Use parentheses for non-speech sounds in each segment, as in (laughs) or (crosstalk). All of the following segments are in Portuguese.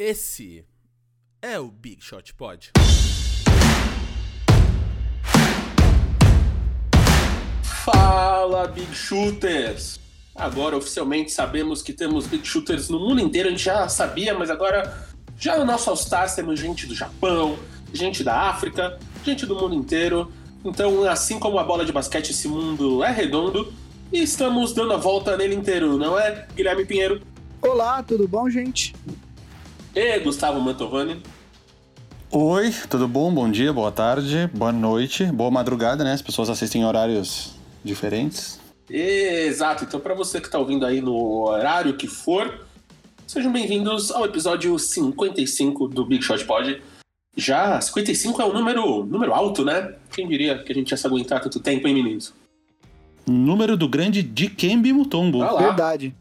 Esse é o Big Shot Pod. Fala, Big Shooters! Agora oficialmente sabemos que temos Big Shooters no mundo inteiro, a gente já sabia, mas agora já no nosso All-Stars temos gente do Japão, gente da África, gente do mundo inteiro. Então, assim como a bola de basquete, esse mundo é redondo e estamos dando a volta nele inteiro, não é, Guilherme Pinheiro? Olá, tudo bom, gente? E Gustavo Mantovani? Oi, tudo bom? Bom dia, boa tarde, boa noite, boa madrugada, né? As pessoas assistem em horários diferentes. Exato, então para você que está ouvindo aí no horário que for, sejam bem-vindos ao episódio 55 do Big Shot Pod. Já 55 é um número, número alto, né? Quem diria que a gente ia se aguentar tanto tempo, hein, meninos? Número do grande Dikembe Mutombo. Ah. Verdade.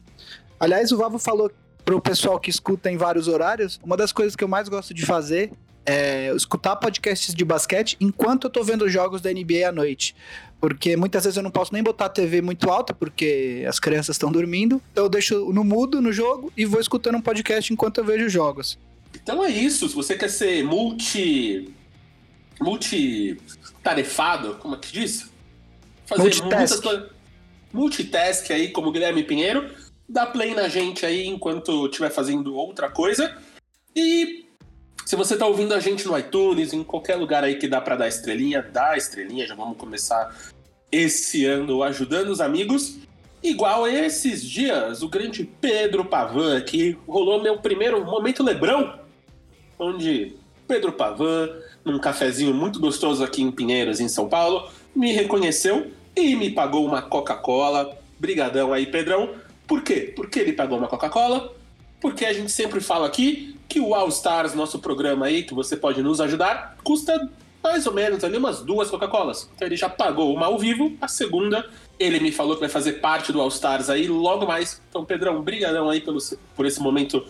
Aliás, o Vavo falou pro pessoal que escuta em vários horários, uma das coisas que eu mais gosto de fazer é escutar podcasts de basquete enquanto eu tô vendo jogos da NBA à noite. Porque muitas vezes eu não posso nem botar a TV muito alta, porque as crianças estão dormindo. Então eu deixo no mudo no jogo e vou escutando um podcast enquanto eu vejo os jogos. Então é isso. Se você quer ser multi. multitarefado, como é que diz? Fazer Multitask. coisas. Multitask aí, como o Guilherme Pinheiro. Dá play na gente aí enquanto estiver fazendo outra coisa. E se você tá ouvindo a gente no iTunes, em qualquer lugar aí que dá para dar estrelinha, dá estrelinha. Já vamos começar esse ano ajudando os amigos. Igual esses dias, o grande Pedro Pavan aqui rolou meu primeiro momento Lebrão, onde Pedro Pavan, num cafezinho muito gostoso aqui em Pinheiros, em São Paulo, me reconheceu e me pagou uma Coca-Cola. Brigadão aí, Pedrão. Por quê? Por que ele pagou uma Coca-Cola? Porque a gente sempre fala aqui que o All Stars, nosso programa aí, que você pode nos ajudar, custa mais ou menos ali umas duas Coca-Colas. Então ele já pagou uma ao vivo, a segunda ele me falou que vai fazer parte do All Stars aí logo mais. Então, Pedrão, brigadão aí pelo, por esse momento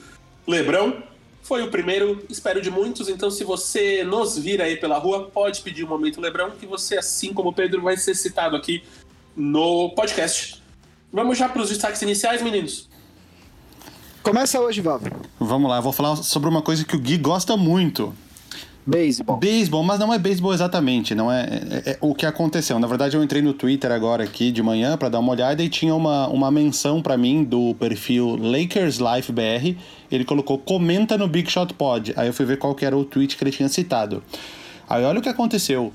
Lebrão. Foi o primeiro, espero de muitos. Então, se você nos vir aí pela rua, pode pedir o momento Lebrão, que você, assim como o Pedro, vai ser citado aqui no podcast. Vamos já para os destaques iniciais, meninos? Começa hoje, Vavo. Vamos lá, eu vou falar sobre uma coisa que o Gui gosta muito. Beisebol. Beisebol, mas não é beisebol exatamente, não é, é- é o que aconteceu. Na verdade, eu entrei no Twitter agora aqui de manhã pra dar uma olhada e tinha uma, uma menção pra mim do perfil Lakers Life BR. Ele colocou comenta no Big Shot Pod. Aí eu fui ver qual que era o tweet que ele tinha citado. Aí olha o que aconteceu.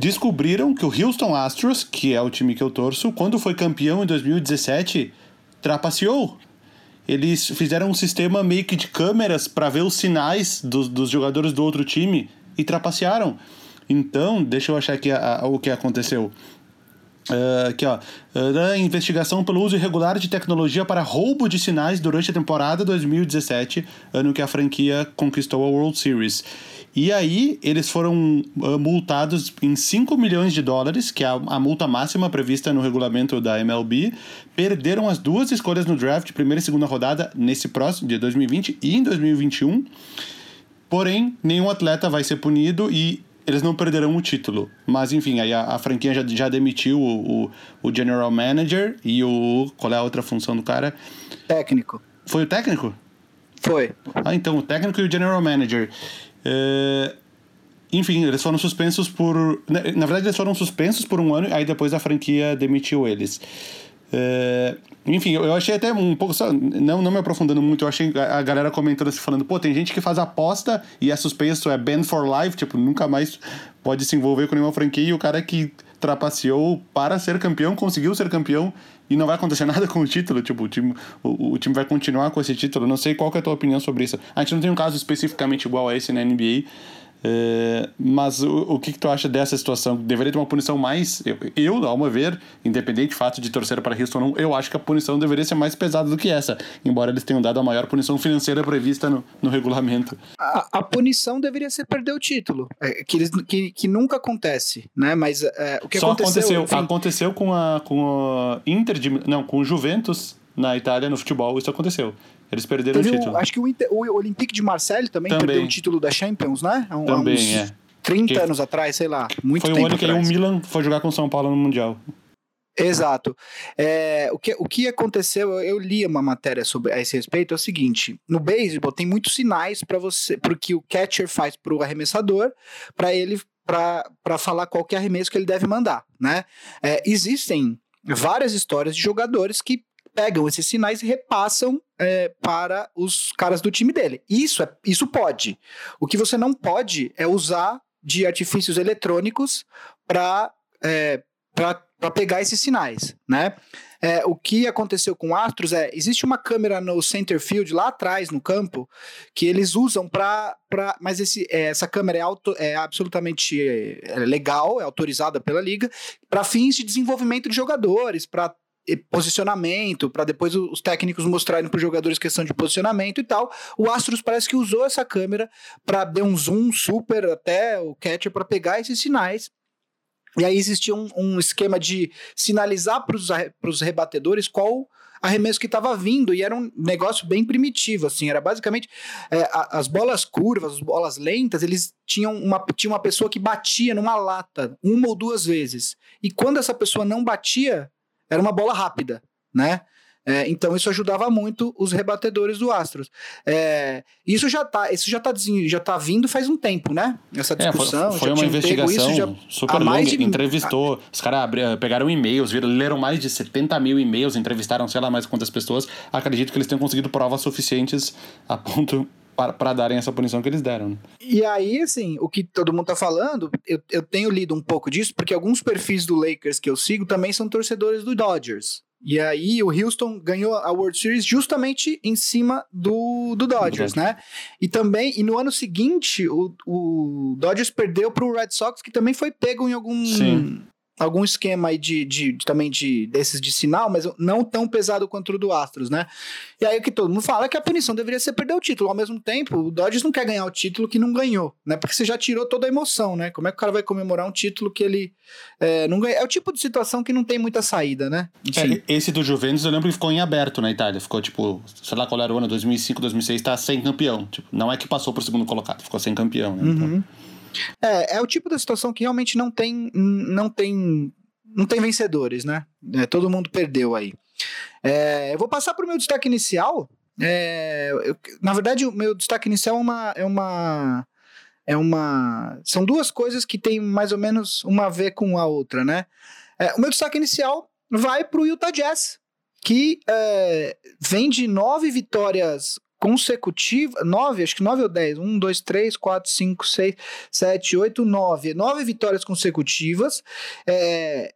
Descobriram que o Houston Astros, que é o time que eu torço, quando foi campeão em 2017, trapaceou eles fizeram um sistema meio que de câmeras para ver os sinais dos, dos jogadores do outro time e trapacearam. Então, deixa eu achar aqui a- a- o que aconteceu. Ah, aqui, ó. Ah, investigação pelo uso irregular de tecnologia para roubo de sinais durante a temporada 2017, ano que a franquia conquistou a World Series. E aí, eles foram ah, multados em 5 milhões de dólares, que é a, a multa máxima prevista no regulamento da MLB. Perderam as duas escolhas no draft, primeira e segunda rodada, nesse próximo, de 2020 e em 2021. Porém, nenhum atleta vai ser punido e eles não perderão o título. Mas enfim, aí a, a franquia já, já demitiu o, o, o general manager e o. Qual é a outra função do cara? Técnico. Foi o técnico? Foi. Ah, então, o técnico e o general manager. É, Enfim, eles foram suspensos por. Na, na verdade, eles foram suspensos por um ano, aí depois a franquia demitiu eles. É, Enfim, eu achei até um pouco. Não, não me aprofundando muito, eu achei a a galera comentando assim, falando, pô, tem gente que faz aposta e é suspenso, é banned for life, tipo, nunca mais pode se envolver com nenhuma franquia e o cara que trapaceou para ser campeão, conseguiu ser campeão e não vai acontecer (laughs) nada com o título, tipo, o time, o, o time vai continuar com esse título. Não sei qual é a tua opinião sobre isso. A gente não tem um caso especificamente igual a esse na NBA, é, mas o, o que, que tu acha dessa situação? Deveria ter uma punição mais. Eu, eu, ao meu ver, independente do fato de torcer para Houston ou não, eu acho que a punição deveria ser mais pesada do que essa, embora eles tenham dado a maior punição financeira prevista no, no regulamento. A, a punição deveria ser perder o título, é, que, eles, que, que nunca acontece, né? Mas é, o que Só aconteceu... aconteceu, aconteceu com a com a Inter de, não, com o Juventus na Itália no futebol, isso aconteceu. Eles perderam teve o o- título. acho que o, Inter- o Olympique de Marseille também, Também. perdeu o título da Champions, né? Há Também, uns é. 30 Que- anos atrás, sei lá. Muito Foi o ano que aí o atrás. Milan foi jogar com o São Paulo no Mundial. Exato. É, o, que, o que aconteceu, eu li uma matéria sobre a esse respeito, é o seguinte: no beisebol tem muitos sinais para você, porque o catcher faz para o arremessador, para ele para falar qual que é arremesso que ele deve mandar, né? É, existem várias histórias de jogadores que pegam esses sinais e repassam é, para os caras do time dele. Isso, é, isso pode. O que você não pode é usar de artifícios eletrônicos para é, para pegar esses sinais, né? É, o que aconteceu com Astros é, existe uma câmera no center field lá atrás no campo que eles usam para, mas esse, é, essa câmera é, auto, é absolutamente é, legal, é autorizada pela liga para fins de desenvolvimento de jogadores, para posicionamento, para depois os técnicos mostrarem para os jogadores questão de posicionamento e tal. O Astros parece que usou essa câmera para dar um zoom super até o catcher para pegar esses sinais e aí existia um, um esquema de sinalizar para os rebatedores qual arremesso que estava vindo, e era um negócio bem primitivo, assim, era basicamente é, as bolas curvas, as bolas lentas, eles tinham uma, tinha uma pessoa que batia numa lata uma ou duas vezes, e quando essa pessoa não batia, era uma bola rápida, né? É, então isso ajudava muito os rebatedores do Astros. É, isso já tá, isso já tá, já tá vindo faz um tempo, né? Essa discussão. É, foi, foi uma investigação já, super longa. De... Entrevistou, os caras pegaram e-mails, viram, leram mais de 70 mil e-mails, entrevistaram sei lá mais quantas pessoas. Acredito que eles tenham conseguido provas suficientes a ponto para darem essa punição que eles deram. Né? E aí, assim, o que todo mundo tá falando, eu, eu tenho lido um pouco disso, porque alguns perfis do Lakers que eu sigo também são torcedores do Dodgers. E aí o Houston ganhou a World Series justamente em cima do, do Dodgers, né? E também, e no ano seguinte, o, o Dodgers perdeu para o Red Sox, que também foi pego em algum, Sim algum esquema aí de, de, de, também de desses de sinal, mas não tão pesado quanto o do Astros, né? E aí o que todo mundo fala é que a punição deveria ser perder o título. Ao mesmo tempo, o Dodgers não quer ganhar o título que não ganhou, né? Porque você já tirou toda a emoção, né? Como é que o cara vai comemorar um título que ele é, não ganha? É o tipo de situação que não tem muita saída, né? É, esse do Juventus eu lembro que ficou em aberto na Itália. Ficou tipo, sei lá qual era o ano, 2005, 2006, tá sem campeão. Tipo, não é que passou pro segundo colocado, ficou sem campeão, né? Então... É, é o tipo da situação que realmente não tem, não tem não tem vencedores, né? É, todo mundo perdeu aí. É, eu vou passar para o meu destaque inicial. É, eu, na verdade, o meu destaque inicial é uma, é uma. É uma. São duas coisas que têm mais ou menos uma a ver com a outra, né? É, o meu destaque inicial vai para o Utah Jazz, que é, vem de nove vitórias consecutiva, nove, acho que nove ou dez, um, dois, três, quatro, cinco, seis, sete, oito, nove, nove vitórias consecutivas, é,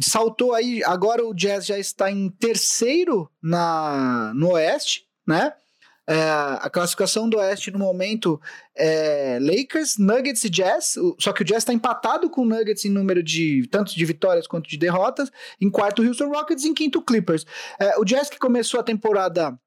saltou aí, agora o Jazz já está em terceiro na, no Oeste, né? É, a classificação do Oeste no momento é Lakers, Nuggets e Jazz, só que o Jazz está empatado com o Nuggets em número de tanto de vitórias quanto de derrotas. Em quarto, Houston Rockets, em quinto, Clippers. É, o Jazz que começou a temporada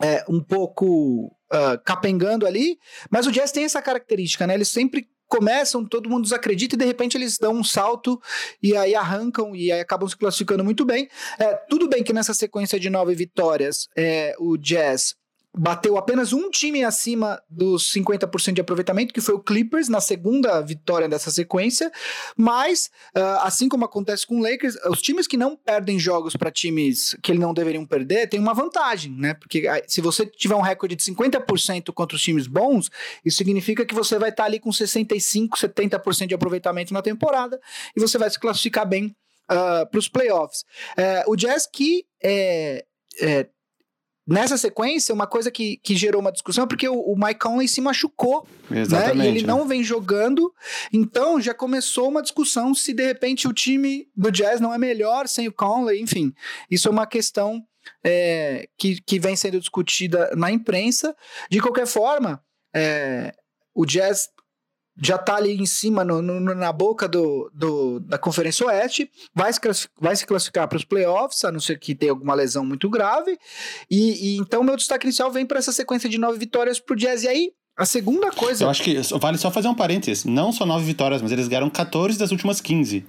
é, um pouco uh, capengando ali, mas o Jazz tem essa característica, né? Eles sempre começam, todo mundo desacredita e de repente eles dão um salto e aí arrancam e aí acabam se classificando muito bem. É, tudo bem que nessa sequência de nove vitórias, é, o Jazz bateu apenas um time acima dos 50% de aproveitamento, que foi o Clippers, na segunda vitória dessa sequência. Mas, uh, assim como acontece com o Lakers, os times que não perdem jogos para times que eles não deveriam perder têm uma vantagem, né? Porque uh, se você tiver um recorde de 50% contra os times bons, isso significa que você vai estar tá ali com 65%, 70% de aproveitamento na temporada e você vai se classificar bem uh, para os playoffs. Uh, o Jazz que é, é, Nessa sequência, uma coisa que, que gerou uma discussão é porque o, o Mike Conley se machucou, Exatamente, né? E ele né? não vem jogando, então já começou uma discussão se de repente o time do Jazz não é melhor sem o Conley, enfim. Isso é uma questão é, que, que vem sendo discutida na imprensa. De qualquer forma, é, o Jazz já está ali em cima, no, no, na boca do, do, da Conferência Oeste, vai se, vai se classificar para os playoffs, a não ser que tenha alguma lesão muito grave. E, e então, meu destaque inicial vem para essa sequência de nove vitórias para o Jazz. E aí, a segunda coisa. Eu acho que vale só fazer um parênteses: não só nove vitórias, mas eles ganharam 14 das últimas 15. Eles,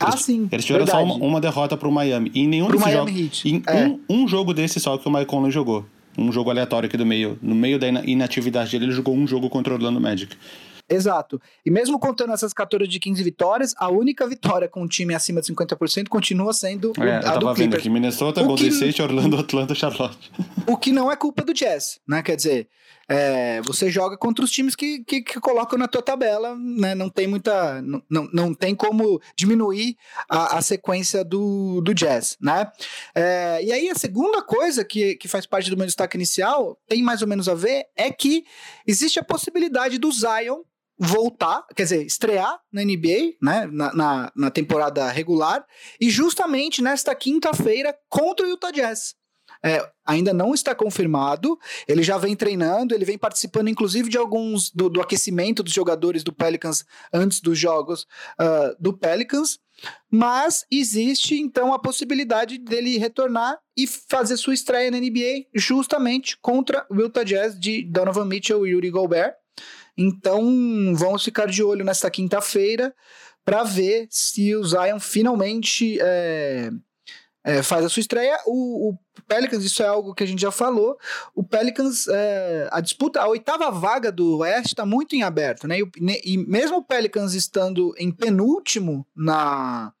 ah, sim. Eles tiveram verdade. só uma, uma derrota para o Miami. E em nenhum pro desses Miami jogos. Em é. um, um jogo desse só que o Mike Conley jogou. Um jogo aleatório aqui do meio. No meio da inatividade dele, ele jogou um jogo contra o Orlando Magic. Exato. E mesmo contando essas 14 de 15 vitórias, a única vitória com um time acima de 50% continua sendo É, eu a do tava vendo aqui, Minnesota, O Golden que- State, Orlando, Atlanta, Charlotte. O que não é culpa do Jazz, né? Quer dizer, é, você joga contra os times que, que, que colocam na tua tabela, né? Não tem muita. Não, não, não tem como diminuir a, a sequência do, do Jazz, né? É, e aí, a segunda coisa que, que faz parte do meu destaque inicial, tem mais ou menos a ver, é que existe a possibilidade do Zion voltar, quer dizer, estrear na NBA, né, na, na, na temporada regular, e justamente nesta quinta-feira contra o Utah Jazz. É, ainda não está confirmado, ele já vem treinando, ele vem participando inclusive de alguns do, do aquecimento dos jogadores do Pelicans antes dos jogos ah, do Pelicans, mas existe então a possibilidade dele retornar e fazer sua estreia na NBA justamente contra o Utah Jazz de Donovan Mitchell e Yuri Gobert. Então vamos ficar de olho nesta quinta-feira para ver se o Zion finalmente é, é, faz a sua estreia. O, o Pelicans, isso é algo que a gente já falou. O Pelicans, é, a disputa, a oitava vaga do Oeste está muito em aberto, né? E, e mesmo o Pelicans estando em penúltimo na,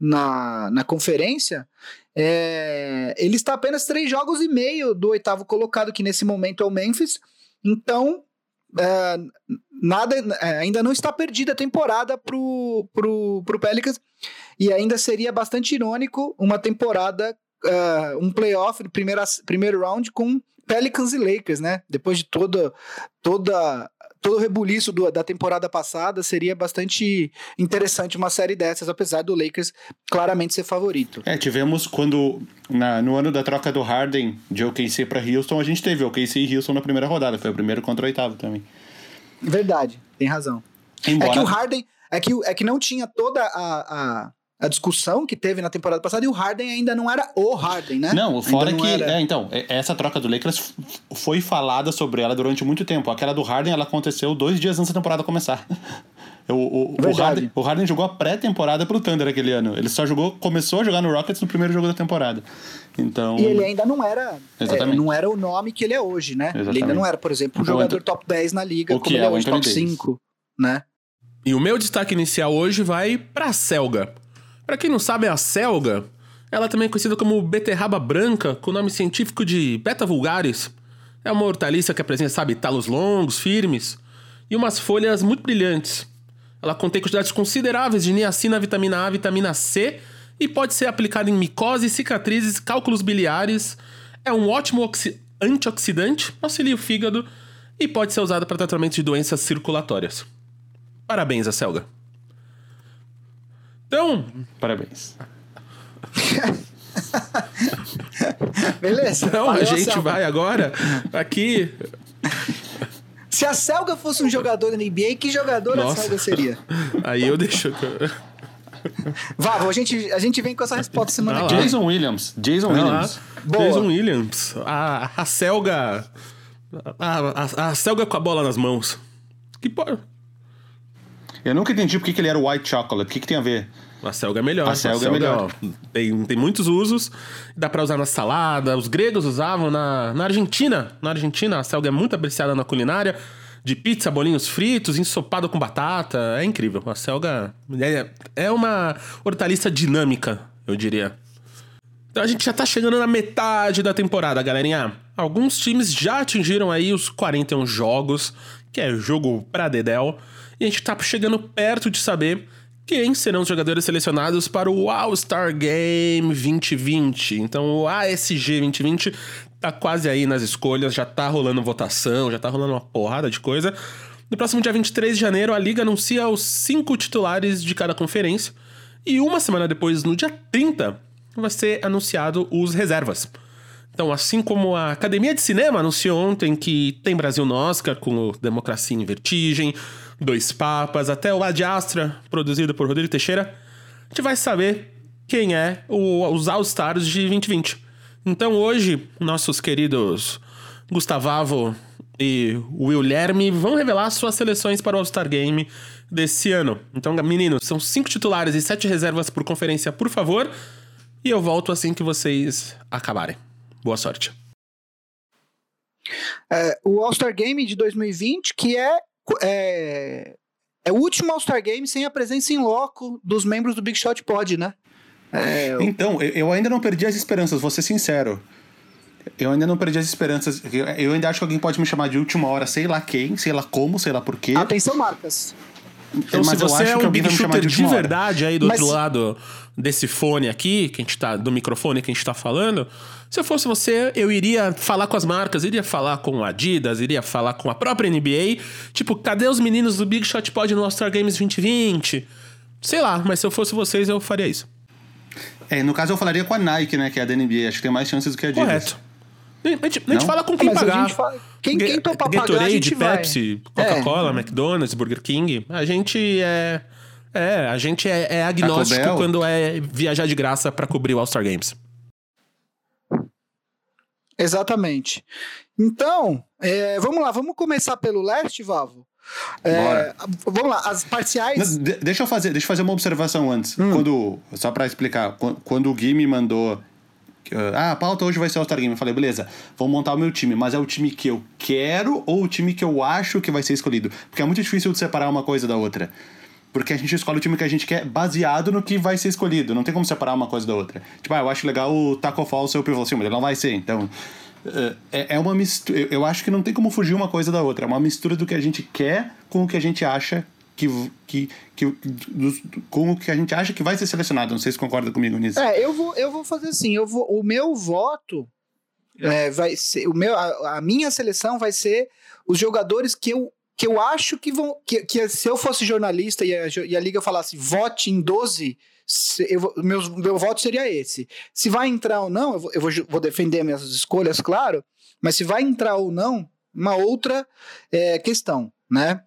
na, na conferência, é, ele está apenas três jogos e meio do oitavo colocado, que nesse momento é o Memphis. Então, é, nada, é, ainda não está perdida a temporada pro, pro, pro Pelicans e ainda seria bastante irônico uma temporada, é, um playoff, primeira, primeiro round com Pelicans e Lakers, né? Depois de toda, toda, todo o rebuliço do- da temporada passada, seria bastante interessante uma série dessas, apesar do Lakers claramente ser favorito. É, tivemos quando, na- no ano da troca do Harden de OKC pra Houston, a gente teve OKC e Houston na primeira rodada. Foi o primeiro contra o oitavo também. Verdade, tem razão. Embora, É que o Harden. É que, é que não tinha toda a, a, a discussão que teve na temporada passada e o Harden ainda não era o Harden, né? Não, fora Ainda que. era- É, então, é- essa troca do Lakers foi falada sobre ela durante muito tempo. Aquela do Harden, ela aconteceu dois dias antes da temporada começar. (laughs) O, o, o. Harden, o Harden jogou a pré-temporada pro Thunder aquele ano. Ele só jogou, começou a jogar no Rockets no primeiro jogo da temporada. Então. E ele ainda não era, Exatamente. é, não era o nome que ele é hoje, né? Ele ainda Exatamente. não era, por exemplo, um jogador top 10 na liga, o como que ele é é o hoje, top Davis. 5, né? E o meu destaque inicial hoje vai pra Selga. Pra quem não sabe, a Selga, ela também é conhecida como beterraba branca, com o nome científico de Beta vulgaris. É uma hortaliça que apresenta, sabe, talos longos, firmes e umas folhas muito brilhantes. Ela contém quantidades consideráveis de niacina, vitamina A, vitamina C e pode ser aplicada em micose, cicatrizes, cálculos biliares. É um ótimo oxi- antioxidante, auxilia o fígado e pode ser usada para tratamento de doenças circulatórias. Parabéns, a Selga. Então, Parabéns. (laughs) Beleza. então a gente Selga. vai agora (laughs) aqui. Se a Selga fosse um jogador da NBA, que jogador Nossa. a Selga seria? (laughs) Aí eu deixo. Vá, a gente, a gente vem com essa resposta semana Vai que vem. Jason Williams. Jason lá. Williams. Boa. Jason Williams. A, a Selga. A, a, a Selga com a bola nas mãos. Que po... Eu nunca entendi por que que ele era white chocolate. O que, que tem a ver? A Selga é melhor. A Selga é melhor. ó, tem, tem muitos usos. Dá pra usar na salada. Os gregos usavam na, na Argentina. Na Argentina, a Selga é muito apreciada na culinária. De pizza, bolinhos fritos, ensopado com batata. É incrível. A Selga é, é uma hortaliça dinâmica, eu diria. Então a gente já tá chegando na metade da temporada, galerinha. Alguns times já atingiram aí os 41 jogos, que é jogo pra Dedel. E a gente tá chegando perto de saber quem serão os jogadores selecionados para o All-Star Game 2020. Então o ASG 2020 tá quase aí nas escolhas, já tá rolando votação, já tá rolando uma porrada de coisa. No próximo dia 23 de janeiro, a liga anuncia os cinco titulares de cada conferência. E uma semana depois, no dia 30, vai ser anunciado os reservas. Então, assim como a Academia de Cinema anunciou ontem que tem Brasil no Oscar com Democracia em Vertigem, Dois Papas, até o Ad Astra, produzido por Rodrigo Teixeira, a gente vai saber quem é o- os All-Stars de 2020. Então, hoje, nossos queridos Gustavavo e Willerme vão revelar suas seleções para o All-Star Game desse ano. Então, meninos, são cinco titulares e sete reservas por conferência, por favor. E eu volto assim que vocês acabarem. Boa sorte. É, o All-Star Game de 2020, que é é, é o último All-Star Game sem a presença em loco dos membros do Big Shot Pod, né? É, então, eu ainda não perdi as esperanças, vou ser sincero. Eu ainda não perdi as esperanças. Eu ainda acho que alguém pode me chamar de última hora, sei lá quem, sei lá como, sei lá por quê. Atenção, marcas. Então, Mas se eu você é um big shooter de de, verdade aí do Mas- outro lado desse fone aqui, que a gente tá. Do microfone que a gente tá falando. Se eu fosse você, eu iria falar com as marcas, iria falar com a Adidas, iria falar com a própria NBA. Tipo, cadê os meninos do Big Shot Pod no All-Star Games 2020? Sei lá, mas se eu fosse vocês, eu faria isso. É, no caso eu falaria com a Nike, né, que é a da NBA. Acho que tem mais chances do que a Adidas. Correto. A gente, a gente Não? fala com quem Mas a pagar. gente fala- quem- quem topa pagar, a Gatorade, gente vai. Pepsi, É. Coca-Cola, McDonald's, Burger King. A gente é. É, a gente é, é agnóstico quando é viajar de graça pra cobrir o All-Star Games. Exatamente. Então, é, vamos lá, vamos começar pelo leste, Vavo. É, vamos lá, as parciais. Não, de- deixa eu fazer, deixa eu fazer uma observação antes. Hum. Quando, só pra explicar, qu- quando o Gui me mandou ah, a pauta hoje vai ser All-Star Game, eu falei, beleza, vou montar o meu time, mas é o time que eu quero ou o time que eu acho que vai ser escolhido? Porque é muito difícil de separar uma coisa da outra. Porque a gente escolhe o time que a gente quer baseado no que vai ser escolhido. Não tem como separar uma coisa da outra. Tipo, ah, eu acho legal o Taco Fall ser o pivô, sim, mas ele não vai ser. Então, eh, é, é uma mistura. Eu acho que não tem como fugir uma coisa da outra. É uma mistura do que a gente quer com o que a gente acha que. que, que dos- com o que a gente acha que vai ser selecionado. Não sei se concorda comigo nisso. É, eu vou, eu vou fazer assim, eu vou, o meu voto é, vai ser, o meu, a, a minha seleção vai ser os jogadores que eu, que eu acho que vão, que, que se eu fosse jornalista e a, e a liga falasse vote em 12, se- eu, meus, meu voto seria esse. Se vai entrar ou não, eu vou, eu vou, vou defender minhas escolhas, claro, mas se vai entrar ou não, uma outra é, questão, né?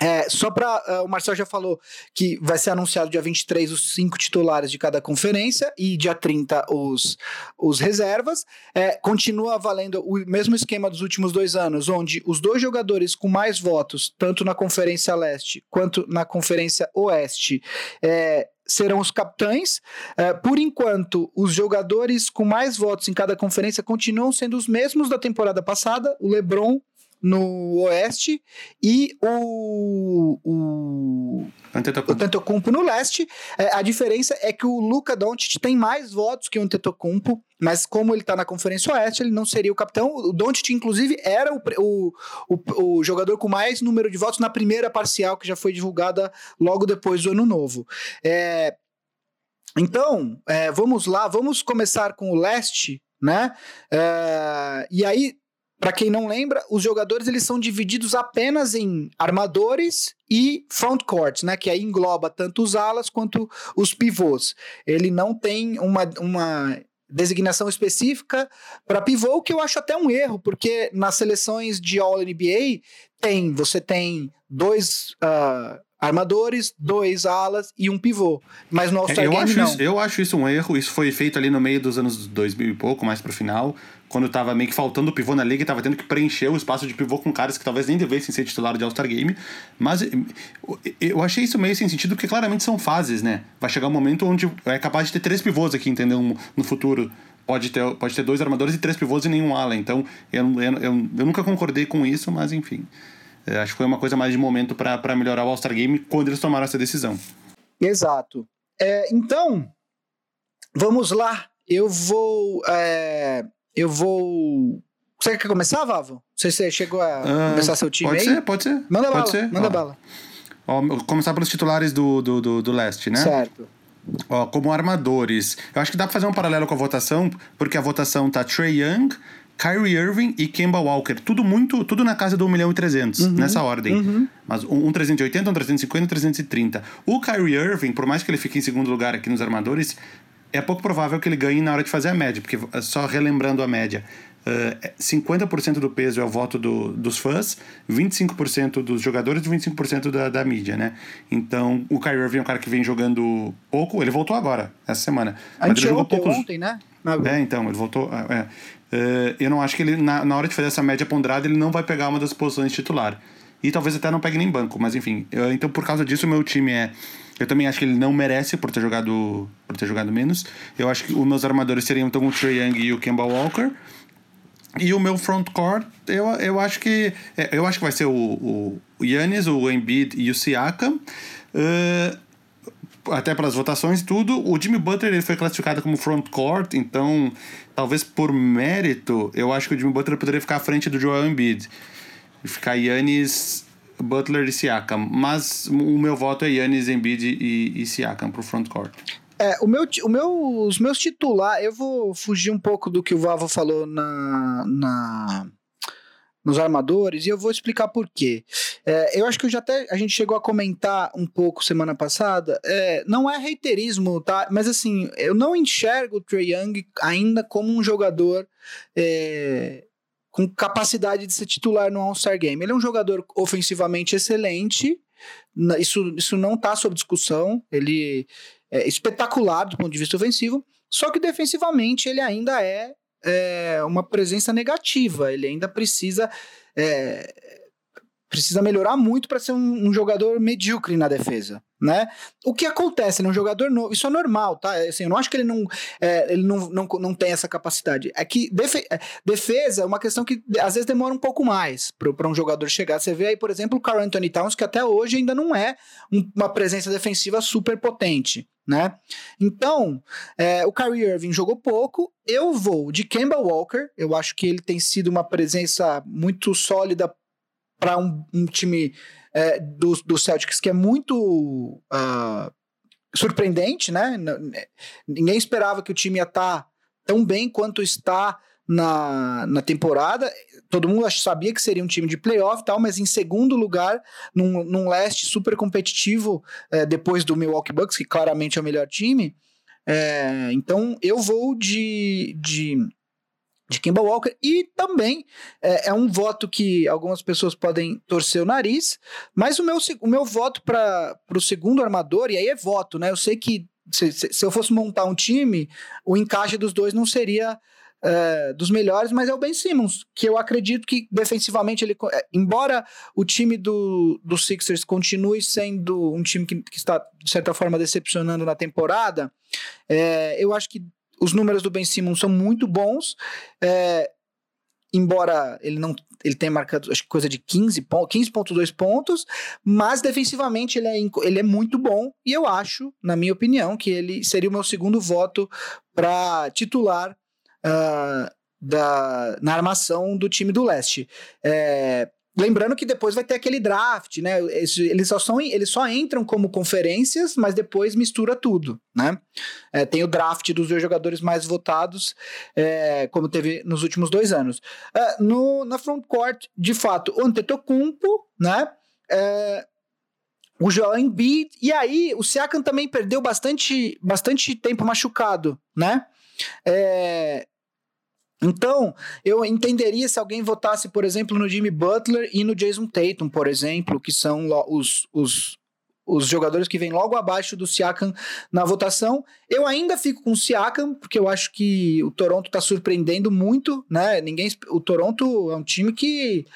É, só para o Marcel já falou que vai ser anunciado dia 23 os cinco titulares de cada conferência e dia 30 os, os reservas. É, continua valendo o mesmo esquema dos últimos dois anos, onde os dois jogadores com mais votos, tanto na Conferência Leste quanto na Conferência Oeste, é, serão os capitães. É, por enquanto, os jogadores com mais votos em cada conferência continuam sendo os mesmos da temporada passada: o LeBron no Oeste e o, o, Antetokounmpo. Antetokounmpo no leste. É, a diferença é que o Luca Doncic tem mais votos que o Antetokounmpo, mas como ele tá na Conferência Oeste, ele não seria o capitão. O Doncic, inclusive, era o, o, o, o jogador com mais número de votos na primeira parcial, que já foi divulgada logo depois do Ano Novo. É, então, é, vamos lá, vamos começar com o leste, né? É, e aí, para quem não lembra, os jogadores eles são divididos apenas em armadores e front court, né? Que aí engloba tanto os alas quanto os pivôs. Ele não tem uma, uma designação específica para pivô, o que eu acho até um erro, porque nas seleções de All NBA tem, você tem dois ah, armadores, dois alas e um pivô. Mas no All-Star eu, Game acho não. isso, eu acho isso um erro. Isso foi feito ali no meio dos anos 2000 e pouco, mais pro final, quando tava meio que faltando pivô na liga e tava tendo que preencher o espaço de pivô com caras que talvez nem devessem ser titular de All-Star Game. Mas eh, eu achei isso meio sem sentido, porque claramente são fases, né? Vai chegar um momento onde é capaz de ter três pivôs aqui, entendeu? No futuro. Pode ter, pode ter dois armadores e três pivôs e nenhum ala. Então, eu, eu, eu, eu nunca concordei com isso, mas enfim. Eh, acho que foi uma coisa mais de momento para melhorar o All-Star Game quando eles tomaram essa decisão. Exato. É, então, vamos lá. Eu vou. é, eu vou. Você quer começar, Vavo? Não sei se você chegou a Ah, começar seu time pode aí. ser, pode ser. Manda pode bala, ser. manda Ó, bala. Ó, começar pelos titulares do, do, do, do leste, né? Certo. Ó, como armadores. Eu acho que dá pra fazer um paralelo com a votação, porque a votação tá Trey Young, Kyrie Irving e Kemba Walker. Tudo muito, tudo na casa do 1 milhão e 300, Uhum, nessa ordem. Mas um, um 380, um 350 e um 330. O Kyrie Irving, por mais que ele fique em segundo lugar aqui nos armadores, é pouco provável que ele ganhe na hora de fazer a média, porque eh, só relembrando a média. eh, 50% do peso é o voto do- dos fãs, 25% dos jogadores e 25% da, da mídia, né? Então, o Kyrie Irving é um cara que vem jogando pouco, ele voltou agora, essa semana. Mas ele jogou poucos, ontem, né? É, então, ele voltou. é, é. É, eu não acho que ele, na, na hora de fazer essa média ponderada, ele não vai pegar uma das posições titular. E talvez até não pegue nem banco, mas enfim. eu- então, por causa disso, o meu time é. Eu também acho que ele não merece por ter jogado, por ter jogado menos. Eu acho que os meus armadores seriam então o Trae Young e o Kemba Walker. E o meu frontcourt, eu, eu acho que é, eu acho que vai ser o, o Yannis, o Embiid e o Siakam. Uh, até pelas votações tudo. O Jimmy Butler ele foi classificado como frontcourt, então talvez por mérito, eu acho que o Jimmy Butler poderia ficar à frente do Joel Embiid. Ficar Yannis, Butler e Siakam. Mas o meu voto é Yannis, Embiid e, e Siakam pro frontcourt. É, o meu, o meu, os meus titulares, eu vou fugir um pouco do que o Vavo falou na, na nos armadores e eu vou explicar por quê. É, eu acho que eu já até a gente chegou a comentar um pouco semana passada. É, não é reiterismo, tá? Mas assim, eu não enxergo o Trey Young ainda como um jogador é, com capacidade de ser titular no All-Star Game. Ele é um jogador ofensivamente excelente. Isso, isso não está sob discussão. Ele é, espetacular do ponto de vista ofensivo, só que defensivamente ele ainda é, é uma presença negativa, ele ainda precisa. É, precisa melhorar muito para ser um, um, jogador medíocre na defesa, né? O que acontece, ele é um jogador novo, isso é normal, tá? Assim, eu não acho que ele não, é, ele não, não, não tem essa capacidade. É que é, defesa é uma questão que às vezes demora um pouco mais para um jogador chegar. Você vê aí, por exemplo, o Carl Anthony Towns, que até hoje ainda não é um, uma presença defensiva super potente, né? Então, é, o Kyrie Irving jogou pouco. Eu vou de Kemba Walker. Eu acho que ele tem sido uma presença muito sólida para um, um, time é, do, do Celtics que é muito uh, surpreendente, né? Ninguém esperava que o time ia estar tá tão bem quanto está na, na temporada. Todo mundo sabia que seria um time de playoff e tal, mas em segundo lugar, num, num leste super competitivo, é, depois do Milwaukee Bucks, que claramente é o melhor time. É, então eu vou de, de, de Kemba Walker e também é, é, um voto que algumas pessoas podem torcer o nariz, mas o meu, o meu voto para o segundo armador, e aí é voto, né? Eu sei que se, se eu fosse montar um time, o encaixe dos dois não seria é, dos melhores, mas é o Ben Simmons, que eu acredito que defensivamente ele, é, embora o time do, do Sixers continue sendo um time que, que está de certa forma decepcionando na temporada, é, eu acho que os números do Ben Simmons são muito bons. É, embora ele não ele tenha marcado acho que coisa de 15 15.2 pontos, mas defensivamente ele é, ele é muito bom e eu acho, na minha opinião, que ele seria o meu segundo voto para titular uh, da, na armação do time do leste. É, lembrando que depois vai ter aquele draft, né? Eles só, são, eles só entram como conferências, mas depois mistura tudo, né? É, tem o draft dos dois jogadores mais votados, é, como teve nos últimos dois anos. É, no, na frontcourt, de fato, o Antetokounmpo, né? É, o Joel Embiid, e aí o Siakam também perdeu bastante, bastante tempo machucado, né? É, então, eu entenderia se alguém votasse, por exemplo, no Jimmy Butler e no Jason Tatum, por exemplo, que são os, os, os jogadores que vêm logo abaixo do Siakam na votação. Eu ainda fico com o Siakam, porque eu acho que o Toronto está surpreendendo muito, né? Ninguém, o Toronto é um time que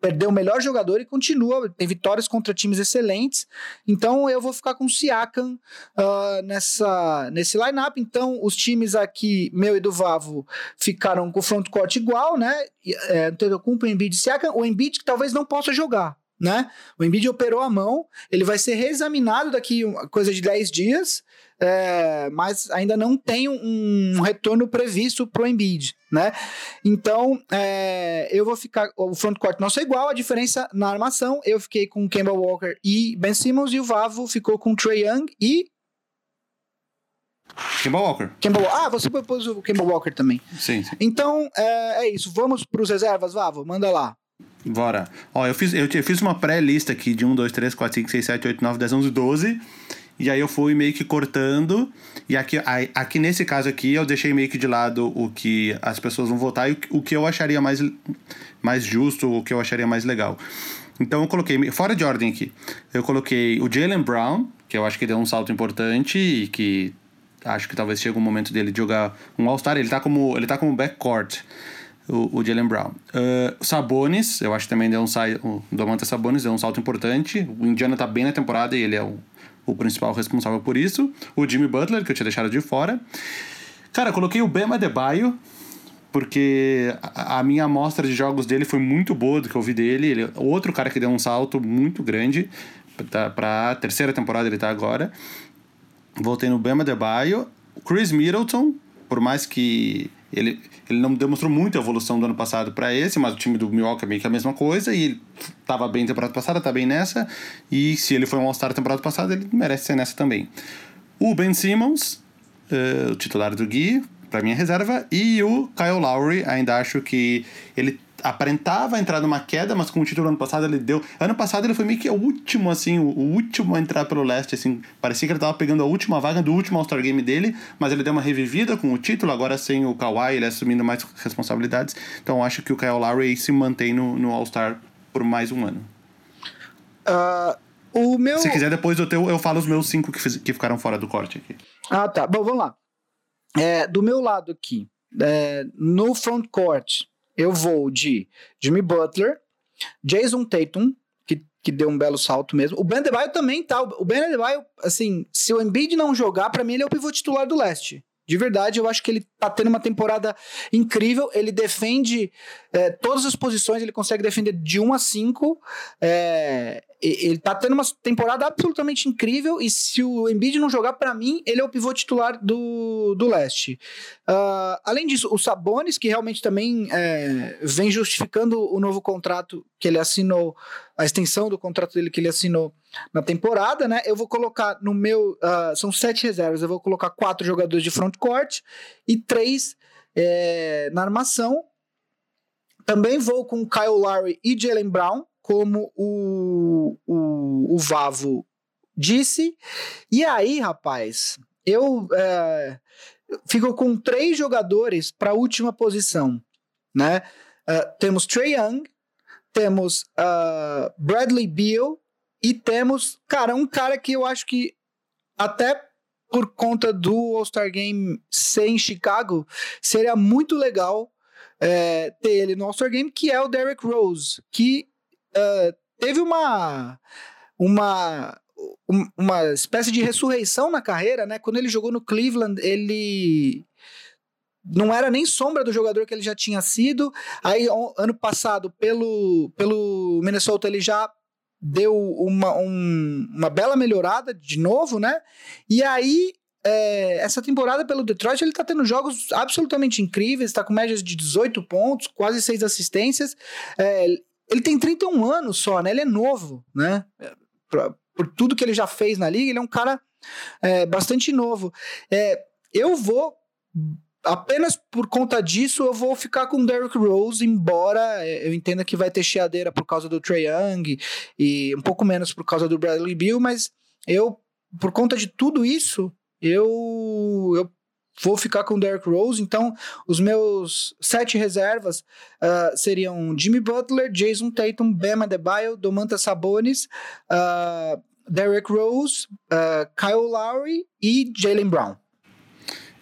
perdeu o melhor jogador e continua, tem vitórias contra times excelentes. Então eu vou ficar com o Siakam uh, nessa, nesse lineup. Então os times aqui, meu e do Vavo, ficaram com o frontcourt igual, né? É, Antetokounmpo, Embiid e Siakam. O Embiid que talvez não possa jogar, né? O Embiid operou a mão, ele vai ser reexaminado daqui coisa de 10 dias, é, mas ainda não tem um, um retorno previsto para o Embiid, né? Então, é, eu vou ficar. O frontcourt nosso é igual, a diferença na armação. Eu fiquei com Kemba Walker e Ben Simmons, e o Vavo ficou com Trey Young e. Kemba Walker. Kemba, ah, você propôs o Kemba Walker também. Sim. sim. Então, é, é isso. Vamos para os reservas, Vavo? Manda lá. Bora. Ó, eu fiz, eu, eu fiz uma pré-lista aqui de 1, 2, 3, 4, 5, 6, 7, 8, 9, 10, 11, 12. E aí eu fui meio que cortando. E aqui, aqui nesse caso aqui, eu deixei meio que de lado o que as pessoas vão votar e o que eu acharia mais, mais justo, o que eu acharia mais legal. Então eu coloquei, fora de ordem aqui, eu coloquei o Jalen Brown, que eu acho que deu um salto importante e que acho que talvez chegue um momento dele de jogar um All-Star. Ele tá como, ele tá como backcourt o, o Jalen Brown. Uh, Sabonis, eu acho que também deu um salto. O Domantas Sabonis deu um salto importante. O Indiana tá bem na temporada e ele é o o principal responsável por isso. O Jimmy Butler, que eu tinha deixado de fora. Cara, coloquei o Bema Adebayo porque a, a minha amostra de jogos dele foi muito boa do que eu vi dele. Ele é outro cara que deu um salto muito grande tá, pra terceira temporada ele tá agora. Voltei no Bama Debaio. Chris Middleton, por mais que ele, ele não demonstrou muita evolução do ano passado para esse, mas o time do Milwaukee é meio que a mesma coisa, e ele tava bem temporada passada, tá bem nessa, e se ele foi um All-Star temporada passada, ele merece ser nessa também. O Ben Simmons, uh, o titular do Gui, para minha reserva, e o Kyle Lowry, ainda acho que ele aparentava entrar numa queda, mas com o título ano passado ele deu. Ano passado ele foi meio que o último, assim, o, último a entrar pelo leste, assim. Parecia que ele tava pegando a última vaga do último All-Star Game dele, mas ele deu uma revivida com o título, agora sem o Kawhi, ele assumindo mais responsabilidades. Então acho que o Kyle Lowry se mantém no, no All-Star por mais um ano. Uh, o meu... Se quiser, depois eu, eu falo os meus cinco que, fiz, que ficaram fora do corte aqui. Ah, tá. Bom, vamos lá. É, do meu lado aqui, é, no front court, eu vou de Jimmy Butler, Jason Tatum, que, que deu um belo salto mesmo. O Ben Adebayo também tá. O Ben Adebayo, assim, se o Embiid não jogar, para mim ele é o pivô titular do leste. De verdade, eu acho que ele tá tendo uma temporada incrível. Ele defende é, todas as posições, ele consegue defender de 1 a 5. É, ele tá tendo uma temporada absolutamente incrível. E se o Embiid não jogar, para mim, ele é o pivô titular do, do leste. Uh, além disso, o Sabonis, que realmente também é, vem justificando o novo contrato que ele assinou, a extensão do contrato dele que ele assinou na temporada, né? Eu vou colocar no meu. Uh, são sete reservas, eu vou colocar quatro jogadores de front court e três é, na armação. Também vou com Kyle Lowry e Jalen Brown, como o, o, o Vavo disse. E aí, rapaz, eu é, fico com três jogadores para a última posição, né? Uh, temos Trey Young, temos uh, Bradley Beal e temos, cara, um cara que eu acho que até por conta do All-Star Game ser em Chicago, seria muito legal é, ter ele no All-Star Game, que é o Derrick Rose, que uh, teve uma, uma, uma espécie de ressurreição na carreira, né? Quando ele jogou no Cleveland, ele não era nem sombra do jogador que ele já tinha sido. Aí, ano passado, pelo, pelo Minnesota, ele já deu uma, um, uma bela melhorada de novo, né? E aí, é, essa temporada pelo Detroit, ele tá tendo jogos absolutamente incríveis, tá com médias de 18 pontos, quase 6 assistências. É, ele tem 31 anos só, né? Ele é novo, né? Pra, por tudo que ele já fez na liga, ele é um cara é, bastante novo. É, eu vou apenas por conta disso, eu vou ficar com Derrick Rose, embora é, eu entenda que vai ter cheadeira por causa do Trey Young e um pouco menos por causa do Bradley Beal, mas eu, por conta de tudo isso, eu, eu vou ficar com Derrick Rose. Então, os meus sete reservas uh, seriam Jimmy Butler, Jason Tatum, Bam Adebayo, Domantas Sabonis, uh, Derrick Rose, uh, Kyle Lowry e Jalen Brown.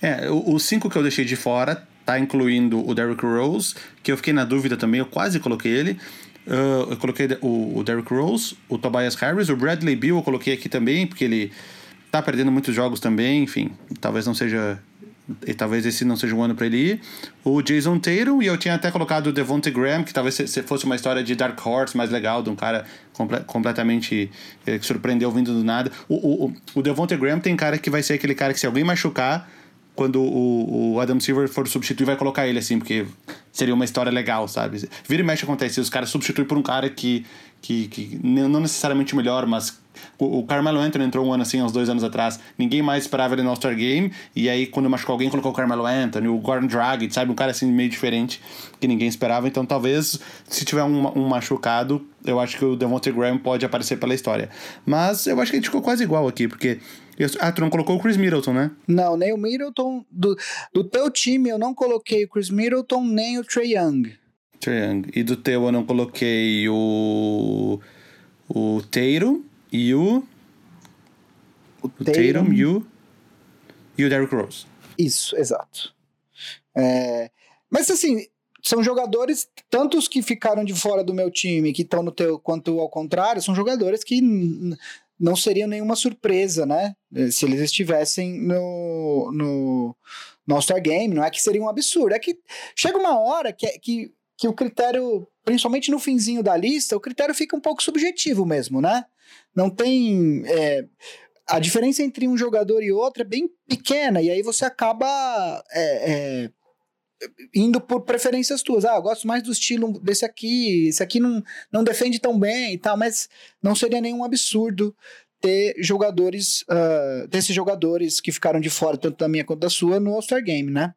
É, os cinco que eu deixei de fora, tá incluindo o Derrick Rose, que eu fiquei na dúvida também, eu quase coloquei ele. Uh, eu coloquei o, o Derrick Rose, o Tobias Harris, o Bradley Bill eu coloquei aqui também, porque ele tá perdendo muitos jogos também, enfim, talvez não seja e talvez esse não seja um ano para ele ir. O Jason Tatum, e eu tinha até colocado o Devontae Graham, que talvez fosse uma história de Dark Horse mais legal, de um cara comple completamente eh, que surpreendeu vindo do nada. O, o, o Devontae Graham tem cara que vai ser aquele cara que se alguém machucar, quando o, o Adam Silver for substituir, vai colocar ele assim, porque seria uma história legal, sabe? Vira e mexe acontece, os caras substituem por um cara que, que, que não necessariamente melhor, mas o, Carmelo Anthony entrou um ano assim, uns dois anos atrás. Ninguém mais esperava ele no All-Star Game. E aí, quando machucou alguém, colocou o Carmelo Anthony, o Gordon Dragic, sabe? Um cara assim meio diferente que ninguém esperava. Então, talvez, se tiver um, um machucado, eu acho que o Devontae Graham pode aparecer pela história. Mas eu acho que a gente ficou quase igual aqui, porque ah, tu não colocou o Chris Middleton, né? Não, nem o Middleton. Do, do teu time eu não coloquei o Chris Middleton, nem o Trey Young. Trey Young. E do teu eu não coloquei o. O Tatum e o. O, o Tatum, e o. E o Derrick Rose. Isso, exato. É, mas assim, são jogadores, tanto os que ficaram de fora do meu time, que estão no teu, quanto ao contrário, são jogadores que não seriam nenhuma surpresa, né? Eh, se eles estivessem no, no, no All-Star Game, não é que seria um absurdo, é que chega uma hora que, que, que o critério, principalmente no finzinho da lista, o critério fica um pouco subjetivo mesmo, né? Não tem. É, a diferença entre um jogador e outro é bem pequena, e aí você acaba é, é, indo por preferências tuas. Ah, eu gosto mais do estilo desse aqui, esse aqui não, não defende tão bem e tal, mas não seria nenhum absurdo ter jogadores, uh, desses jogadores que ficaram de fora, tanto da minha quanto da sua, no All-Star Game, né?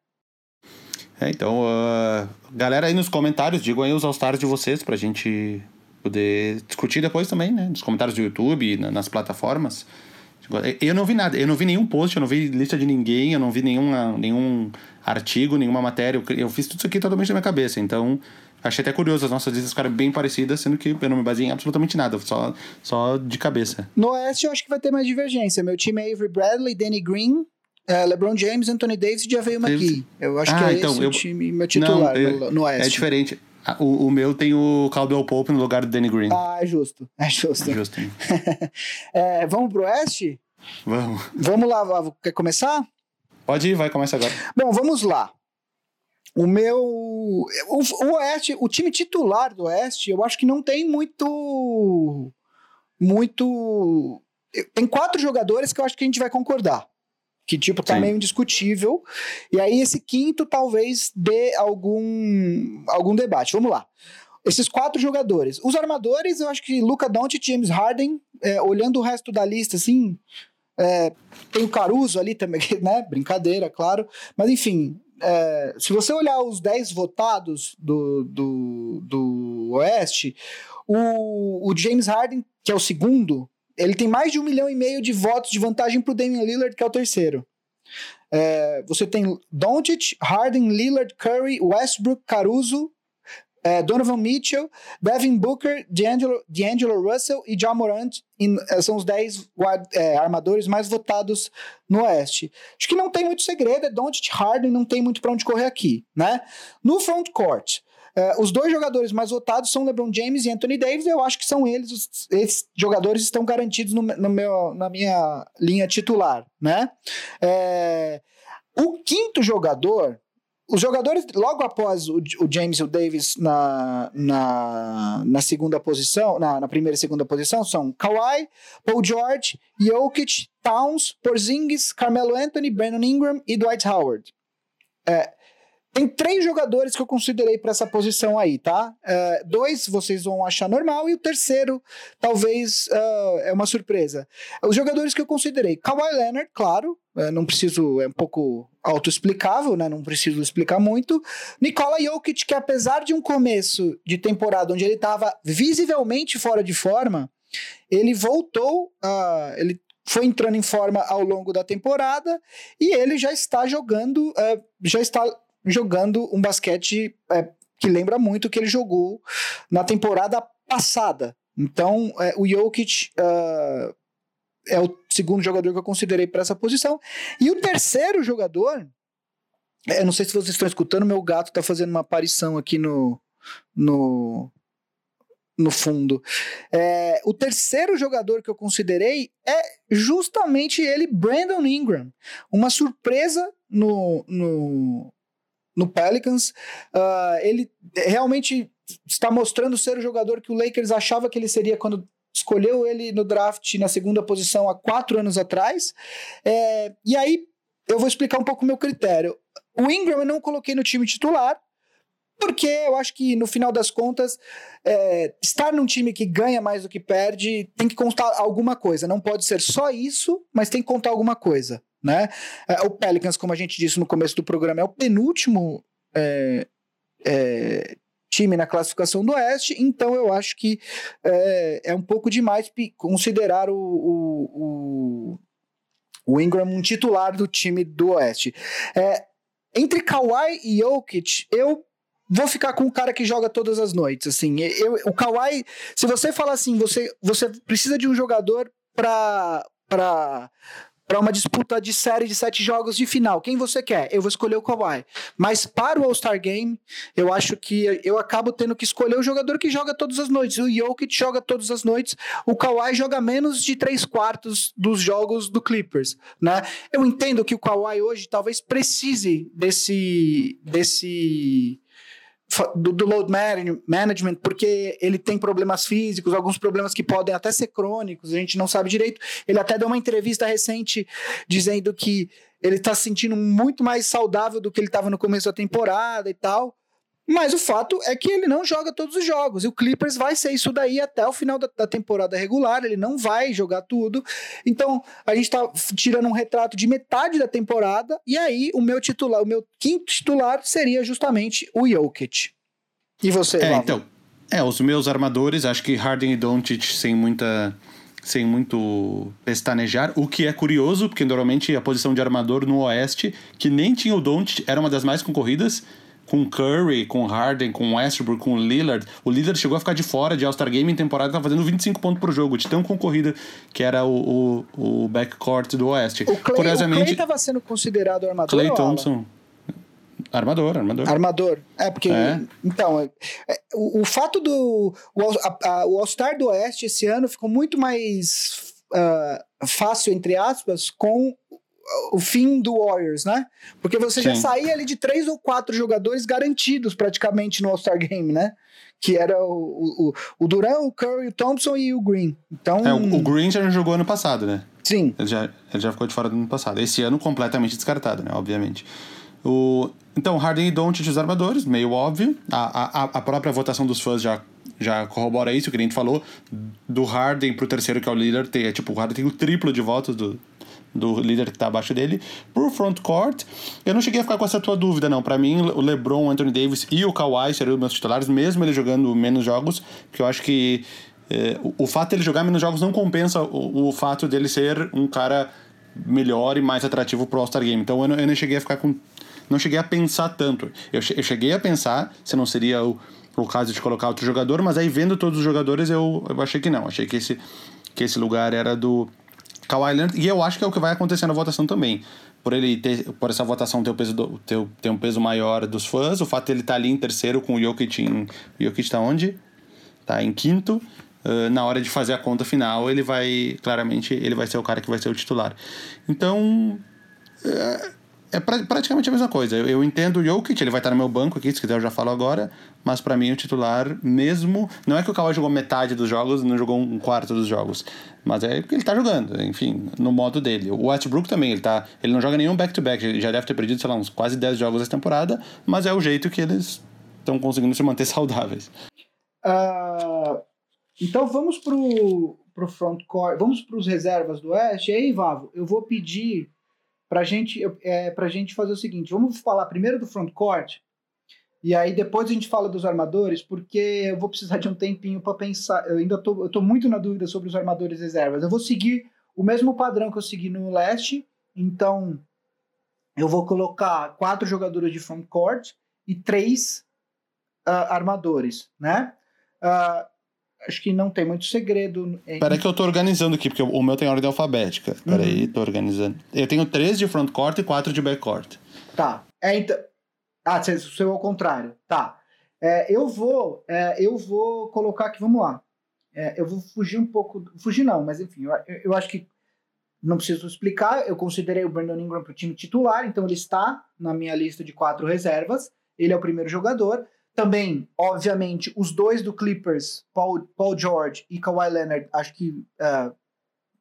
É, então, uh, galera aí nos comentários, digam aí os All-Stars de vocês pra gente poder discutir depois também, né? Nos comentários do YouTube, nas plataformas. Eu não vi nada, eu não vi nenhum post, eu não vi lista de ninguém, eu não vi nenhuma, nenhum artigo, nenhuma matéria. Eu, fiz tudo isso aqui totalmente na minha cabeça. Então, achei até curioso, as nossas listas ficaram bem parecidas, sendo que eu não me baseei em absolutamente nada, só, só de cabeça. No Oeste, eu acho que vai ter mais divergência. Meu time é Avery Bradley, Danny Green, uh, LeBron James, Anthony Davis e Javeio McGee. Eu acho ah, que é então, esse eu... o time, meu titular não, eu, no, no Oeste. É diferente. Ah, o, o, meu tem o Caldwell Pope no lugar do Danny Green. Ah, é justo. É justo. É justo. (laughs) é, vamos pro Oeste? Vamos. Vamos lá, Vavo. Quer começar? Pode ir, vai, começa agora. Bom, vamos lá. O meu. O, o Oeste, o time titular do Oeste, eu acho que não tem muito. Muito. Tem quatro jogadores que eu acho que a gente vai concordar que tipo tá Sim. meio indiscutível. E aí esse quinto talvez dê algum algum debate. Vamos lá. Esses quatro jogadores. Os armadores, eu acho que Luca Doncic, James Harden, é, olhando o resto da lista, assim, é, tem o Caruso ali também, (laughs) né? Brincadeira, claro. Mas enfim, é, se você olhar os 10 votados do, do, do Oeste, o, o James Harden, que é o segundo, ele tem mais de um milhão e meio de votos de vantagem para o Damian Lillard, que é o terceiro. É, você tem Doncic, Harden, Lillard, Curry, Westbrook, Caruso, é, Donovan Mitchell, Devin Booker, D'Angelo, D'Angelo Russell e John Morant in, é, são os 10 é, armadores mais votados no Oeste. Acho que não tem muito segredo, é Doncic, Harden, não tem muito para onde correr aqui, né? No front court, Uh, os dois jogadores mais votados são LeBron James e Anthony Davis. Eu acho que são eles, os, esses jogadores estão garantidos no, no meu, na minha linha titular, né? É, o quinto jogador, os jogadores logo após o, o James e o Davis na, na, na segunda posição, na, na, primeira e segunda posição são Kawhi, Paul George, Jokic, Towns, Porzingis, Carmelo Anthony, Brandon Ingram e Dwight Howard. É, tem três jogadores que eu considerei para essa posição aí, tá? Uh, dois vocês vão achar normal e o terceiro talvez uh, é uma surpresa. Os jogadores que eu considerei: Kawhi Leonard, claro, uh, não preciso, é um pouco autoexplicável, né? Não preciso explicar muito. Nikola Jokic, que apesar de um começo de temporada onde ele estava visivelmente fora de forma, ele voltou, ele foi entrando em forma ao longo da temporada e ele já está jogando, já está jogando um basquete é, que lembra muito o que ele jogou na temporada passada. Então, é, o Jokic uh, é o segundo jogador que eu considerei para essa posição. E o terceiro jogador, é, eu não sei se vocês estão escutando, meu gato está fazendo uma aparição aqui no, no, no fundo. É, o terceiro jogador que eu considerei é justamente ele, Brandon Ingram. Uma surpresa no, no, no Pelicans. Uh, ele realmente está mostrando ser o jogador que o Lakers achava que ele seria quando escolheu ele no draft na segunda posição há quatro anos atrás. É, e aí eu vou explicar um pouco o meu critério. O Ingram eu não coloquei no time titular, porque eu acho que no final das contas, é, estar num time que ganha mais do que perde tem que contar alguma coisa. Não pode ser só isso, mas tem que contar alguma coisa né? É, o Pelicans, como a gente disse no começo do programa, é o penúltimo é, é, time na classificação do Oeste, então eu acho que é, é um pouco demais considerar o, o, o, o, Ingram um titular do time do Oeste. É, entre Kawhi e Jokic, eu vou ficar com o cara que joga todas as noites. Assim, eu, o Kawhi, se você falar assim, você, você precisa de um jogador para para uma disputa de série de sete jogos de final. Quem você quer? Eu vou escolher o Kawhi. Mas para o All-Star Game, eu acho que eu acabo tendo que escolher o jogador que joga todas as noites. O Jokic joga todas as noites, o Kawhi joga menos de três quartos dos jogos do Clippers, né? Eu entendo que o Kawhi hoje talvez precise desse desse do, do, load management, porque ele tem problemas físicos, alguns problemas que podem até ser crônicos, a gente não sabe direito. Ele até deu uma entrevista recente dizendo que ele está se sentindo muito mais saudável do que ele estava no começo da temporada e tal. Mas o fato é que ele não joga todos os jogos. E o Clippers vai ser isso daí até o final da, da temporada regular. Ele não vai jogar tudo. Então, a gente está tirando um retrato de metade da temporada. E aí, o meu titular, o meu quinto titular seria justamente o Jokic. E você, é, então. É, os meus armadores, acho que Harden e Doncic sem muita sem muito pestanejar, o que é curioso, porque normalmente a posição de armador no Oeste, que nem tinha o Doncic, era uma das mais concorridas, com Curry, com Harden, com Westbrook, com Lillard. O Lillard chegou a ficar de fora de All-Star Game em temporada, tava fazendo 25 pontos por jogo, de tão concorrida que era o, o, o backcourt do Oeste. O Clay, Curiosamente, o Clay tava sendo considerado armador? Clay Thompson. Armador, armador. Armador. É, porque. É. Então, é, o, o, fato do. O, All-Star do Oeste esse ano ficou muito mais uh, fácil, entre aspas, com o fim do Warriors, né? Porque você Sim. já saía ali de três ou quatro jogadores garantidos praticamente no All-Star Game, né? Que era o, o, o Duran, o Curry, o Thompson e o Green. Então... É, o, o Green já jogou ano passado, né? Sim. Ele já, ele já ficou de fora do ano passado. Esse ano completamente descartado, né? Obviamente. O, então, Harden e Doncic os armadores, meio óbvio. A, a, a própria votação dos fãs já, já corrobora isso, que a gente falou. Do Harden pro terceiro, que é o líder, tem, é, tipo, o Harden tem o triplo de votos do, do líder que está abaixo dele. Por frontcourt, eu não cheguei a ficar com essa tua dúvida, não. Para mim, o LeBron, Anthony Davis e o Kawhi seriam os meus titulares, mesmo ele jogando menos jogos, porque eu acho que o, o, fato dele jogar menos jogos não compensa o, o, fato dele ser um cara melhor e mais atrativo pro All-Star Game. Então eu não, eu não cheguei a ficar com. Não cheguei a pensar tanto. Eu, eu cheguei a pensar se não seria o, o caso de colocar outro jogador, mas aí vendo todos os jogadores eu, eu achei que não. Achei que esse, que esse lugar era do, Kawhi Leonard, e eu acho que é o que vai acontecer na votação também. Por ele ter, por essa votação ter, o peso do, ter, ter um peso maior dos fãs, o fato de ele estar tá ali em terceiro com o Jokic em. O Jokic está onde? Tá em quinto. Uh, na hora de fazer a conta final, ele vai. Claramente, ele vai ser o cara que vai ser o titular. Então. Uh, é pra, praticamente a mesma coisa. Eu, eu, entendo o Jokic, ele vai estar no meu banco aqui, se quiser eu já falo agora, mas para mim o titular mesmo, não é que o Kawhi jogou metade dos jogos, não jogou um quarto dos jogos, mas é porque ele tá jogando, enfim, no modo dele. O Westbrook também, ele tá, ele não joga nenhum back-to-back, ele já deve ter perdido, sei lá, uns quase 10 jogos essa temporada, mas é o jeito que eles estão conseguindo se manter (laughs) saudáveis. Uh, então vamos pro, pro frontcourt, vamos pros reservas do Oeste, e aí, Vavo, eu vou pedir para gente, é, a gente fazer o seguinte: vamos falar primeiro do frontcourt, e aí depois a gente fala dos armadores, porque eu vou precisar de um tempinho para pensar. Eu ainda tô, eu tô muito na dúvida sobre os armadores reservas. Eu vou seguir o mesmo padrão que eu segui no leste, então eu vou colocar quatro jogadores de frontcourt e três uh, armadores, né? Uh, acho que não tem muito segredo. Peraí que eu tô organizando aqui, porque o meu tem ordem alfabética. Peraí, uhum. tô organizando. Eu tenho três de frontcourt e quatro de backcourt. Tá. É, então... Ah, o seu é o contrário. Tá. É, eu vou é, eu vou colocar aqui, vamos lá. É, eu vou fugir um pouco... Fugir não, mas enfim, eu, eu acho que não preciso explicar. Eu considerei o Brandon Ingram para o time titular, então ele está na minha lista de quatro reservas. Ele é o primeiro jogador. Também, obviamente, os dois do Clippers, Paul, Paul George e Kawhi Leonard, acho que uh,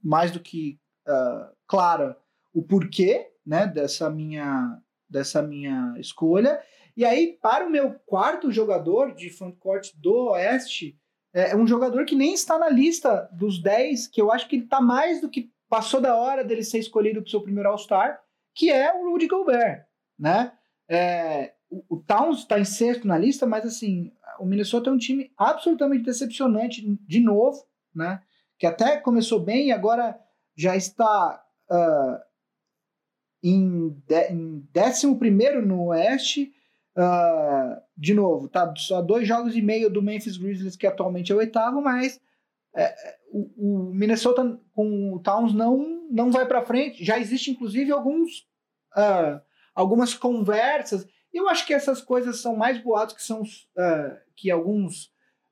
mais do que uh, clara o porquê né, dessa, minha, dessa minha escolha. E aí, para o meu quarto jogador de frontcourt do Oeste, é, é um jogador que nem está na lista dos 10, que eu acho que ele está mais do que passou da hora dele ser escolhido para o seu primeiro All-Star, que é o Rudy Gobert, né? É, o, Towns está em sexto na lista, mas assim, o Minnesota é um time absolutamente decepcionante de novo, né? Que até começou bem e agora já está uh, em, de, em 11 no Oeste. Uh, de novo, tá só dois jogos e meio do Memphis Grizzlies, que atualmente é o oitavo, mas é, o, o, Minnesota com o Towns não, não vai para frente. Já existe, inclusive, alguns, uh, algumas conversas. Eu acho que essas coisas são mais boatos que são uh, que alguns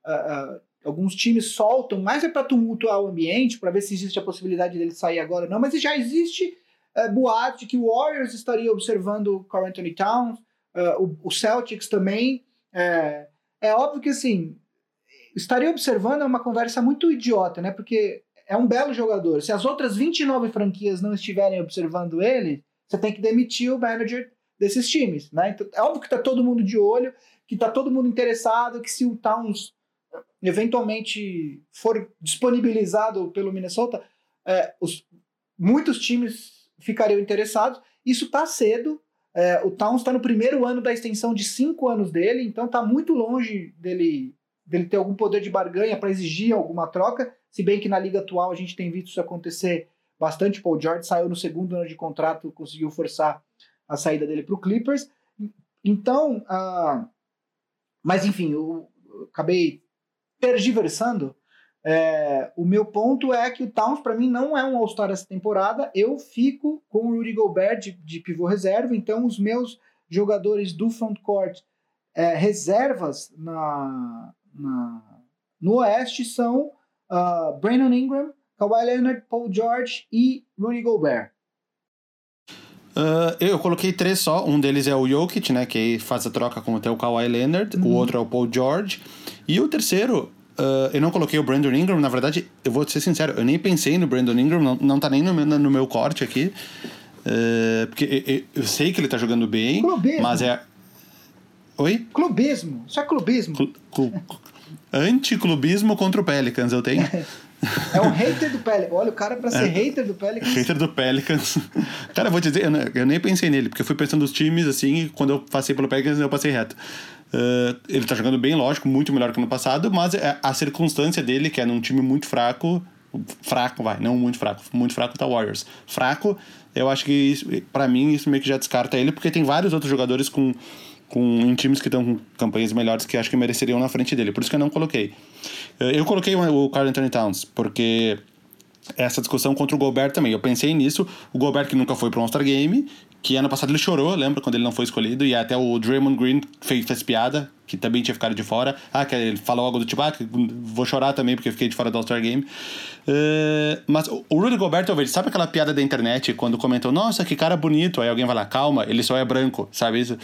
uh, alguns times soltam, mais é para tumultuar o ambiente, para ver se existe a possibilidade dele sair agora ou não, mas já existe uh, boato de que o Warriors estaria observando o Carl Anthony Towns, o, o, Celtics também. É, é óbvio que assim, estaria observando é uma conversa muito idiota, né? Porque é um belo jogador. Se as outras 29 franquias não estiverem observando ele, você tem que demitir o manager desses times, né? Então, é óbvio que tá todo mundo de olho, que tá todo mundo interessado, que se o Towns eventualmente for disponibilizado pelo Minnesota, é, os, muitos times ficariam interessados. Isso está cedo. É, o Towns está no primeiro ano da extensão de cinco anos dele, então está muito longe dele, dele ter algum poder de barganha para exigir alguma troca. Se bem que na liga atual a gente tem visto isso acontecer bastante. Paul George saiu no segundo ano de contrato, conseguiu forçar a saída dele para o Clippers. Então, uh, mas enfim, eu, eu acabei tergiversando. É, o meu ponto é que o Towns, para mim, não é um All-Star essa temporada. Eu fico com o Rudy Gobert de, de pivô reserva, então os meus jogadores do frontcourt é, reservas na, na, no Oeste são uh, Brandon Ingram, Kawhi Leonard, Paul George e Rudy Gobert. Uh, eu coloquei três só. Um deles é o Jokic, né? Que faz a troca com o Kawhi Leonard. Uhum. O outro é o Paul George. E o terceiro, uh, eu não coloquei o Brandon Ingram. Na verdade, eu vou ser sincero, eu nem pensei no Brandon Ingram. Não, não tá nem no meu, no meu corte aqui. Uh, porque eu, eu, sei que ele tá jogando bem. Clubismo. Mas é. Oi? Clubismo. Isso é clubismo. Cl cl Anticlubismo contra o Pelicans, eu tenho. (laughs) É um hater do Pelicans. Olha, o cara pra ser é. hater do Pelicans. Hater do Pelicans. (laughs) Cara, eu vou te dizer, eu, nem pensei nele, porque eu fui pensando nos times assim, e quando eu passei pelo Pelicans, eu passei reto. Uh, ele tá jogando bem, lógico, muito melhor que no passado, mas é a circunstância dele, que é num time muito fraco, fraco, vai, não muito fraco, muito fraco tá Warriors. Fraco, eu acho que pra mim isso meio que já descarta ele, porque tem vários outros jogadores com com, em times que estão com campanhas melhores que acho que mereceriam na frente dele. Por isso que eu não coloquei. Eu coloquei o Carl Anthony Towns, porque essa discussão contra o Gobert também. Eu pensei nisso. O Gobert que nunca foi um All-Star Game, que ano passado ele chorou, lembra? Quando ele não foi escolhido. E até o Draymond Green fez, fez piada, que também tinha ficado de fora. Ah, que ele falou algo do tipo, ah, vou chorar também porque fiquei de fora do All-Star Game. Uh, mas o Rudy Gobert, talvez, sabe aquela piada da internet quando comentam, nossa, que cara bonito? Aí alguém vai lá, calma, ele só é branco, sabe isso?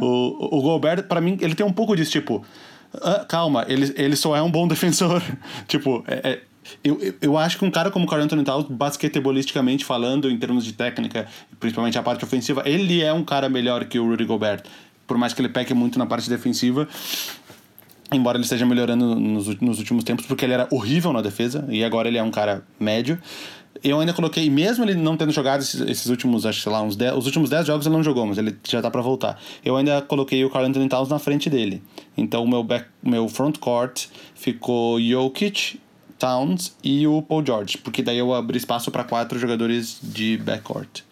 Uhum. O, o Gobert, para mim, ele tem um pouco disso, tipo, ah, calma, ele, ele só é um bom defensor. (laughs) tipo, é, é eu, eu acho que um cara como o Carl Anthony Towns, basquetebolisticamente falando, em termos de técnica, principalmente a parte ofensiva, ele é um cara melhor que o Rudy Gobert. Por mais que ele peque muito na parte defensiva, embora ele esteja melhorando nos, nos últimos tempos, porque ele era horrível na defesa, e agora ele é um cara médio. Eu ainda coloquei, mesmo ele não tendo jogado esses, esses últimos, acho sei lá, uns 10, os últimos 10 jogos ele não jogou, mas ele já tá para voltar. Eu ainda coloquei o Carl Anthony Towns na frente dele. Então o meu, back, meu front court ficou Jokic, Towns e o Paul George, porque daí eu abri espaço para quatro jogadores de backcourt.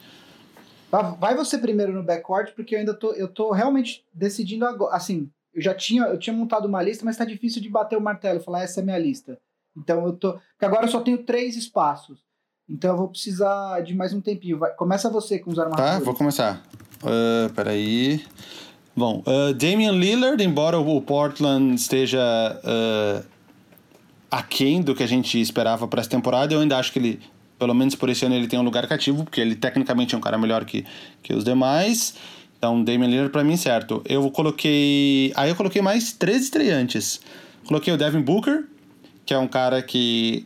Vai você primeiro no backcourt, porque eu ainda tô, eu tô realmente decidindo agora. Assim, eu já tinha, eu tinha montado uma lista, mas tá difícil de bater o martelo e falar essa é a minha lista. Então eu tô. Porque agora eu só tenho três espaços. Então eu vou precisar de mais um tempinho. Vai, começa você com os armadores. Tá, vou começar. Uh, peraí. Bom, uh, Damian Lillard, embora o Portland esteja uh, aquém do que a gente esperava para essa temporada. Eu ainda acho que ele, pelo menos por esse ano, ele tem um lugar cativo, porque ele tecnicamente é um cara melhor que, que os demais. Então, Damian Lillard para mim, certo. Eu coloquei. Aí eu coloquei mais três estreantes. Coloquei o Devin Booker, que é um cara que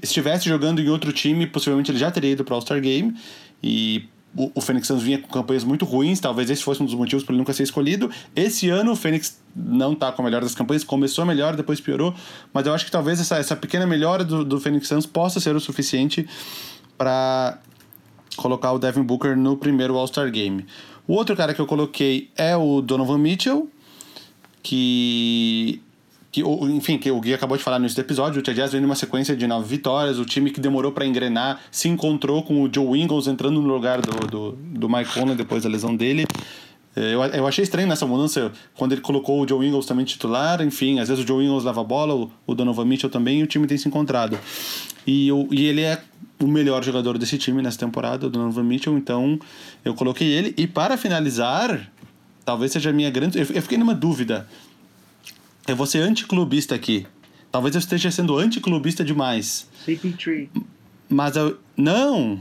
estivesse jogando em outro time, possivelmente ele já teria ido para All-Star Game. E o, o Phoenix Suns vinha com campanhas muito ruins, talvez esse fosse um dos motivos para ele nunca ser escolhido. Esse ano o Phoenix não está com a melhor das campanhas, começou melhor, depois piorou, mas eu acho que talvez essa, essa pequena melhora do, do Phoenix Suns possa ser o suficiente para colocar o Devin Booker no primeiro All-Star Game. O outro cara que eu coloquei é o Donovan Mitchell, que que, enfim, que o Gui acabou de falar no início do episódio, o Jazz vem numa sequência de nove vitórias, o time que demorou para engrenar se encontrou com o Joe Ingles entrando no lugar do, do, do Mike Conley depois da lesão dele. Eu, eu achei estranho nessa mudança, quando ele colocou o Joe Ingles também titular, enfim, às vezes o Joe Ingles leva a bola, o, o Donovan Mitchell também, e o time tem se encontrado. E, eu, e ele é o melhor jogador desse time nessa temporada, o Donovan Mitchell, então eu coloquei ele. E para finalizar, talvez seja a minha grande. Eu, fiquei numa dúvida. Eu vou ser anticlubista aqui. Talvez eu esteja sendo anticlubista demais. CP3. Mas eu. Não!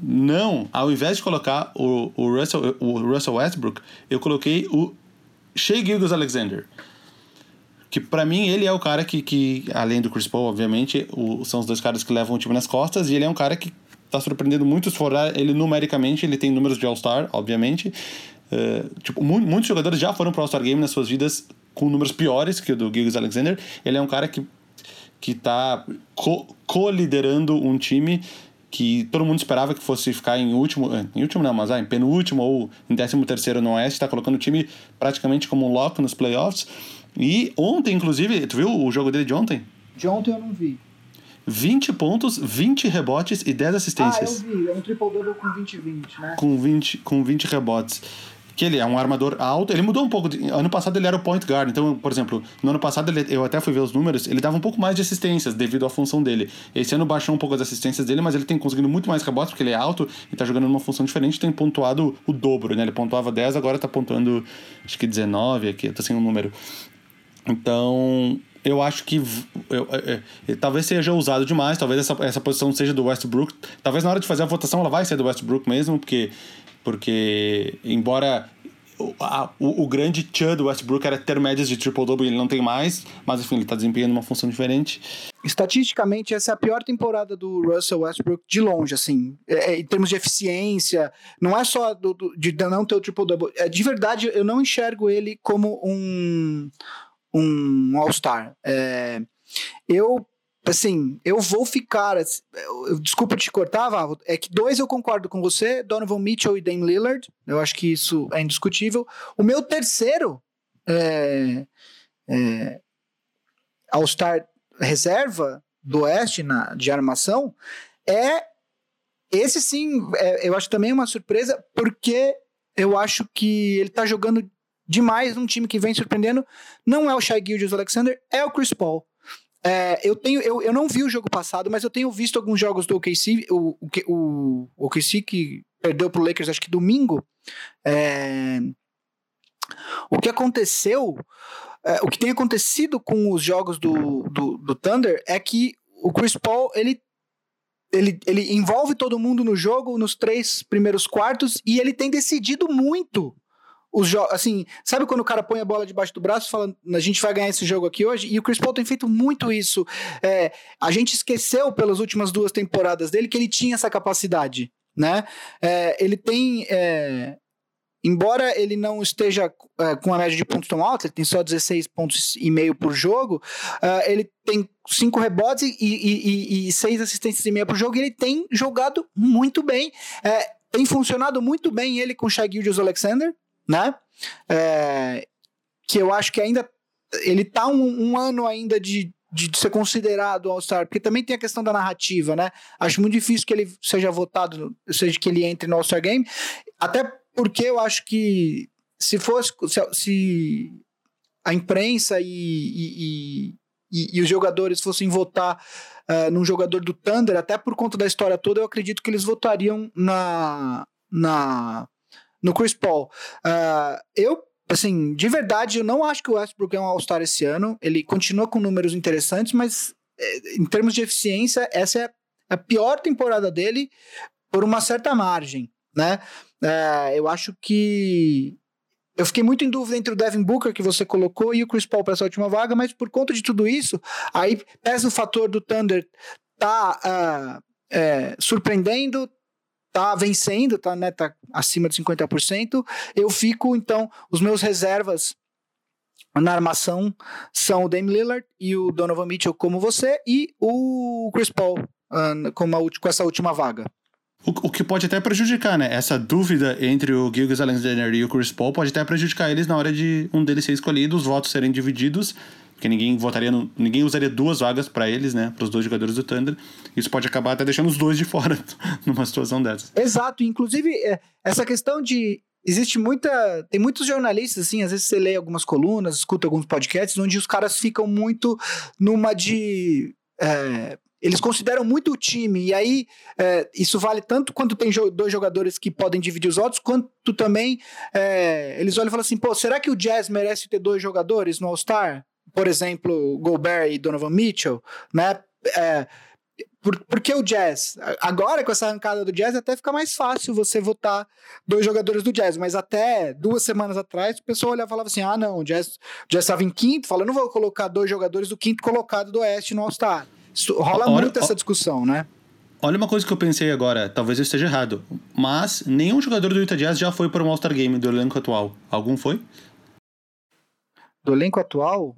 Não! Ao invés de colocar o, o, Russell, o Russell Westbrook, eu coloquei o Shea Gilgis Alexander. Que para mim ele é o cara que, que além do Chris Paul, obviamente, o, são os dois caras que levam o time nas costas, e ele é um cara que tá surpreendendo muito se for ele numericamente, ele tem números de All-Star, obviamente. Uh, tipo, mu muitos jogadores já foram pro All-Star Game nas suas vidas com números piores que o do Gilgis Alexander. Ele é um cara que, que tá co-liderando co um time que todo mundo esperava que fosse ficar em último, eh, em último não, mas ah, em penúltimo ou em décimo terceiro no Oeste, está colocando o time praticamente como um lock nos playoffs. E ontem, inclusive, tu viu o jogo dele de ontem? De ontem eu não vi. 20 pontos, 20 rebotes e 10 assistências. Ah, eu vi, é um triple-double com 20-20, né? Com 20, com 20 rebotes que ele é um armador alto. Ele mudou um pouco. De, ano passado ele era o point guard. Então, por exemplo, no ano passado ele, eu até fui ver os números, ele dava um pouco mais de assistências devido à função dele. Esse ano baixou um pouco as assistências dele, mas ele tem conseguido muito mais rebotes porque ele é alto e tá jogando numa função diferente, tem pontuado o dobro, né? Ele pontuava 10, agora tá pontuando acho que 19 aqui, eu tô sem um número. Então, eu acho que eu, eu, eu, talvez seja usado demais, talvez essa, essa posição seja do Westbrook. Talvez na hora de fazer a votação ela vai ser do Westbrook mesmo, porque porque, embora o, a, o, o, grande tchan do Westbrook era ter médias de triple-double, ele não tem mais, mas enfim, ele está desempenhando uma função diferente. Estatisticamente, essa é a pior temporada do Russell Westbrook de longe, assim, é, é em termos de eficiência, não é só do, do, de não ter o triple-double, é, de verdade, eu não enxergo ele como um, um All-Star. É, eu assim, eu vou ficar. desculpa te cortar, Vavo. É que dois eu concordo com você: Donovan Mitchell e Dame Lillard. Eu acho que isso é indiscutível. O meu terceiro é, é, All-Star reserva do Oeste na, de armação é. Esse sim, é, eu acho também uma surpresa, porque eu acho que ele tá jogando demais num time que vem surpreendendo. Não é o Shai Gilgeous Alexander, é o Chris Paul. É, eu tenho, eu, eu não vi o jogo passado, mas eu tenho visto alguns jogos do OKC, o, o, o, o OKC que perdeu pro Lakers acho que domingo. É, o que aconteceu, é, o que tem acontecido com os jogos do, do, do Thunder é que o Chris Paul ele ele, ele envolve todo mundo no jogo nos três primeiros quartos e ele tem decidido muito os jogos. Assim, sabe quando o cara põe a bola debaixo do braço e fala, a gente vai ganhar esse jogo aqui hoje? E o Chris Paul tem feito muito isso. É, a gente esqueceu pelas últimas duas temporadas dele que ele tinha essa capacidade, né? É, ele tem. É, embora ele não esteja é, com a média de pontos tão alta, ele tem só 16 pontos e meio por jogo, uh, ele tem cinco rebotes e, e, e, e, seis assistências e meia por jogo, e ele tem jogado muito bem. É, tem funcionado muito bem ele com o Shai Gilgeous Alexander, né? É, que eu acho que ainda ele tá um, um ano ainda de, de ser considerado All-Star, porque também tem a questão da narrativa, né? Acho muito difícil que ele seja votado, seja que ele entre no All-Star Game, até porque eu acho que se fosse se, se a imprensa e, e, e, e, os jogadores fossem votar uh, num jogador do Thunder, até por conta da história toda, eu acredito que eles votariam na, na no Chris Paul. Uh, eu, assim, de verdade, eu não acho que o Westbrook é um All-Star esse ano. Ele continua com números interessantes, mas eh, em termos de eficiência, essa é a pior temporada dele por uma certa margem, né? Uh, eu acho que eu fiquei muito em dúvida entre o Devin Booker que você colocou e o Chris Paul para essa última vaga, mas por conta de tudo isso, aí pesa o fator do Thunder tá uh, é, surpreendendo, tá vencendo, tá, né, tá acima de 50%, eu fico, então, os meus reservas na armação são o Dame Lillard e o Donovan Mitchell como você e o Chris Paul uh, com, uma, com essa última vaga. O, que pode até prejudicar, né? Essa dúvida entre o Gilgis Alexander e o Chris Paul pode até prejudicar eles na hora de um deles ser escolhido, os votos serem divididos porque ninguém votaria no, ninguém usaria duas vagas para eles, né, para os dois jogadores do Thunder. Isso pode acabar até deixando os dois de (laughs) fora (laughs) numa situação dessa. Exato, inclusive é, essa questão de existe muita. Tem muitos jornalistas, assim, às vezes você lê algumas colunas, escuta alguns podcasts, onde os caras ficam muito numa de. É, eles consideram muito o time, e aí é, isso vale tanto quando tem jo dois jogadores que podem dividir os votos, quanto também é, eles olham e falam assim: pô, será que o Jazz merece ter dois jogadores no All-Star? Por exemplo, Gobert e Donovan Mitchell, né? É, por, porque o Jazz, agora com essa arrancada do Jazz, até fica mais fácil você votar dois jogadores do Jazz, mas até duas semanas atrás o pessoal olhava e falava assim: ah, não, o Jazz estava em quinto, fala, eu não vou colocar dois jogadores do quinto colocado do Oeste no All-Star. Rola olha, muito essa discussão, né? Olha uma coisa que eu pensei agora, talvez eu esteja errado, mas nenhum jogador do Utah Jazz já foi para um All-Star Game do elenco atual. Algum foi? Do elenco atual?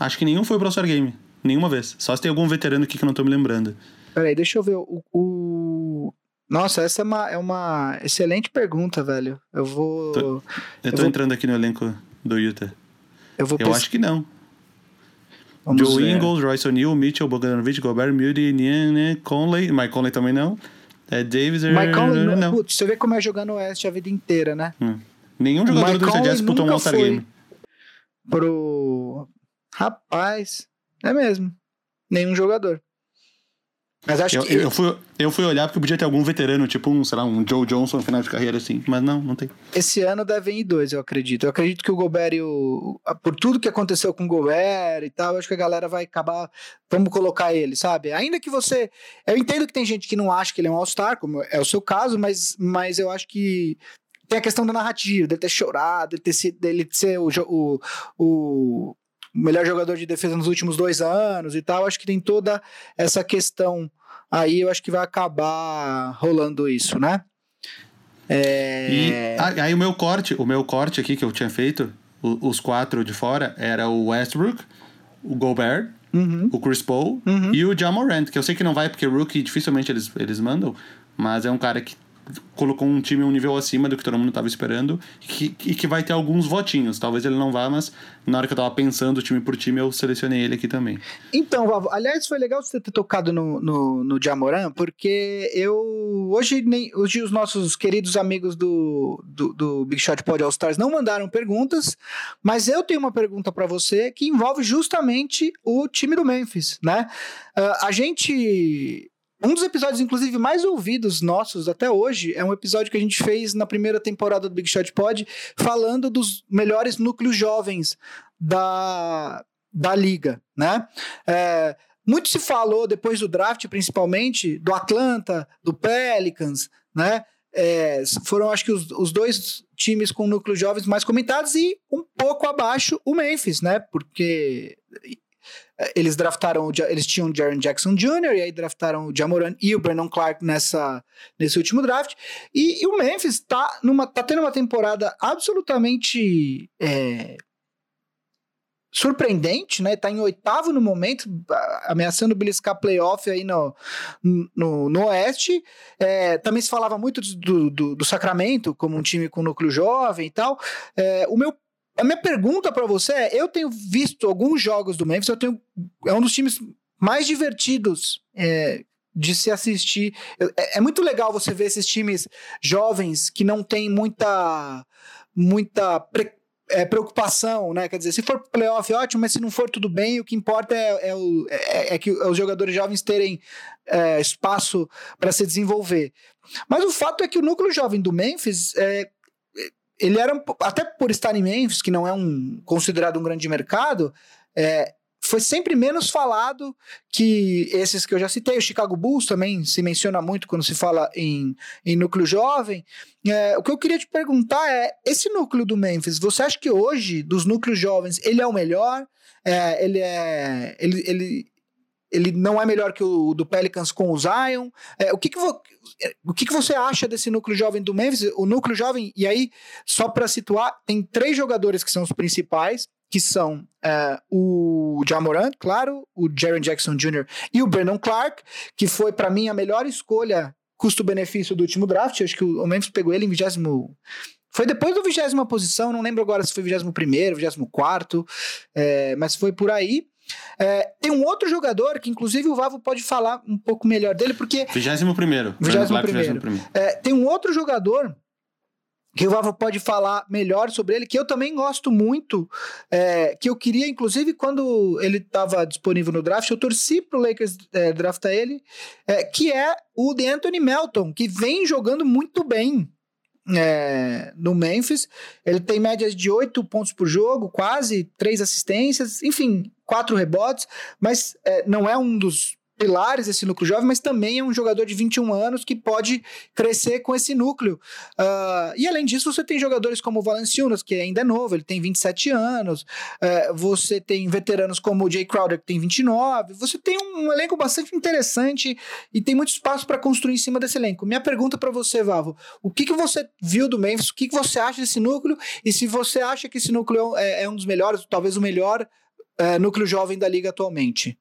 Acho que nenhum foi para o All-Star Game. Nenhuma vez. Só se tem algum veterano aqui que eu não tô me lembrando. Peraí, deixa eu ver. O, o... Nossa, essa é uma, é uma excelente pergunta, velho. Eu vou. Tô, eu, eu tô vou... entrando aqui no elenco do Utah. Eu, vou eu acho que não. Vamos Joe ver. Ingles, Royce O'Neal, Mitchell, Bogdanovich, Gobert, Moody, Niane, Conley. Mike Conley também não. É Davis. Mike Conley, não. Putz, você vê como é jogar no Oeste a vida inteira, né? Hum. Nenhum jogador Mike do Utah Jazz disputou um All-Star Game. Pro. Rapaz. É mesmo. Nenhum jogador. Mas acho eu, que. Eu fui, eu fui olhar porque podia ter algum veterano, tipo um, sei lá, um Joe Johnson no final de carreira, assim. Mas não, não tem. Esse ano devem ir dois, eu acredito. Eu acredito que o Gobert e o. Por tudo que aconteceu com o Gobert e tal, acho que a galera vai acabar. Vamos colocar ele, sabe? Ainda que você. Eu entendo que tem gente que não acha que ele é um All-Star, como é o seu caso, mas, mas eu acho que tem a questão da narrativa, dele ter chorado, dele ter, sido, dele ser o, o, o, melhor jogador de defesa nos últimos dois anos e tal. Acho que tem toda essa questão aí, eu acho que vai acabar rolando isso, né? É... E aí o meu corte, o meu corte aqui que eu tinha feito, os quatro de fora, era o Westbrook, o Gobert, uhum. o Chris Paul uhum. e o Jamorant, que eu sei que não vai porque rookie dificilmente eles, eles mandam, mas é um cara que colocou um time um nível acima do que todo mundo estava esperando e que, que vai ter alguns votinhos. Talvez ele não vá, mas na hora que eu estava pensando time por time, eu selecionei ele aqui também. Então, Vavo, aliás, foi legal você ter tocado no, no, no Jamoran, porque eu. Hoje, nem, hoje os nossos queridos amigos do, do, do Big Shot Pod All Stars não mandaram perguntas, mas eu tenho uma pergunta para você que envolve justamente o time do Memphis, né? Uh, a gente um dos episódios, inclusive, mais ouvidos nossos até hoje é um episódio que a gente fez na primeira temporada do Big Shot Pod, falando dos melhores núcleos jovens da, da liga, né? É, muito se falou depois do draft, principalmente, do Atlanta, do Pelicans, né? É, foram, acho que, os, os dois times com núcleos jovens mais comentados e um pouco abaixo o Memphis, né? Porque eles draftaram, eles tinham o Jaron Jackson Jr., e aí draftaram o Jamoran e o Brandon Clark nessa, nesse último draft. E, e o Memphis tá, numa, tá tendo uma temporada absolutamente é, surpreendente, né? Tá em oitavo no momento, ameaçando beliscar playoff aí no, no, no Oeste. É, também se falava muito do, do, do, Sacramento como um time com núcleo jovem e tal. É, o meu a minha pergunta para você é: eu tenho visto alguns jogos do Memphis, eu tenho. É um dos times mais divertidos é, de se assistir. É, é, muito legal você ver esses times jovens que não tem muita. muita pre, é, preocupação, né? Quer dizer, se for playoff, ótimo, mas se não for tudo bem, o que importa é, é, o, é, é que os jogadores jovens terem é, espaço para se desenvolver. Mas o fato é que o núcleo jovem do Memphis é, ele era, até por estar em Memphis, que não é um considerado um grande mercado, é, foi sempre menos falado que esses que eu já citei. O Chicago Bulls também se menciona muito quando se fala em, em núcleo jovem. É, o que eu queria te perguntar é: esse núcleo do Memphis, você acha que hoje, dos núcleos jovens, ele é o melhor? É, ele é. Ele, ele, ele não é melhor que o do Pelicans com o Zion. É, o que, que, vo, o que, que você acha desse núcleo jovem do Memphis? O núcleo jovem, e aí, só para situar, tem três jogadores que são os principais, que são é, o Jamoran, claro, o Jaron Jackson Jr. e o Brandon Clark, que foi para mim a melhor escolha custo-benefício do último draft. Acho que o Memphis pegou ele em vigésimo. Foi depois do vigésima posição, não lembro agora se foi vigésimo primeiro, vigésimo quarto, é, mas foi por aí. É, tem um outro jogador que, inclusive, o Vavo pode falar um pouco melhor dele, porque. 21 primeiro. 21 primeiro. É, tem um outro jogador que o Vavo pode falar melhor sobre ele, que eu também gosto muito, é, que eu queria, inclusive, quando ele estava disponível no draft, eu torci pro Lakers é, draftar ele, é, que é o de Anthony Melton, que vem jogando muito bem é, no Memphis. Ele tem médias de 8 pontos por jogo, quase 3 assistências, enfim, 4 rebotes, mas é, não é um dos pilares desse núcleo jovem, mas também é um jogador de 21 anos que pode crescer com esse núcleo. Uh, e além disso, você tem jogadores como o Valenciunas, que ainda é novo, ele tem 27 anos. Uh, você tem veteranos como o Jay Crowder, que tem 29. Você tem um elenco bastante interessante e tem muito espaço para construir em cima desse elenco. Minha pergunta para você, Vavo: o que, que você viu do Memphis? O que, que você acha desse núcleo? E se você acha que esse núcleo é, é um dos melhores, talvez o melhor uh, núcleo jovem da liga atualmente?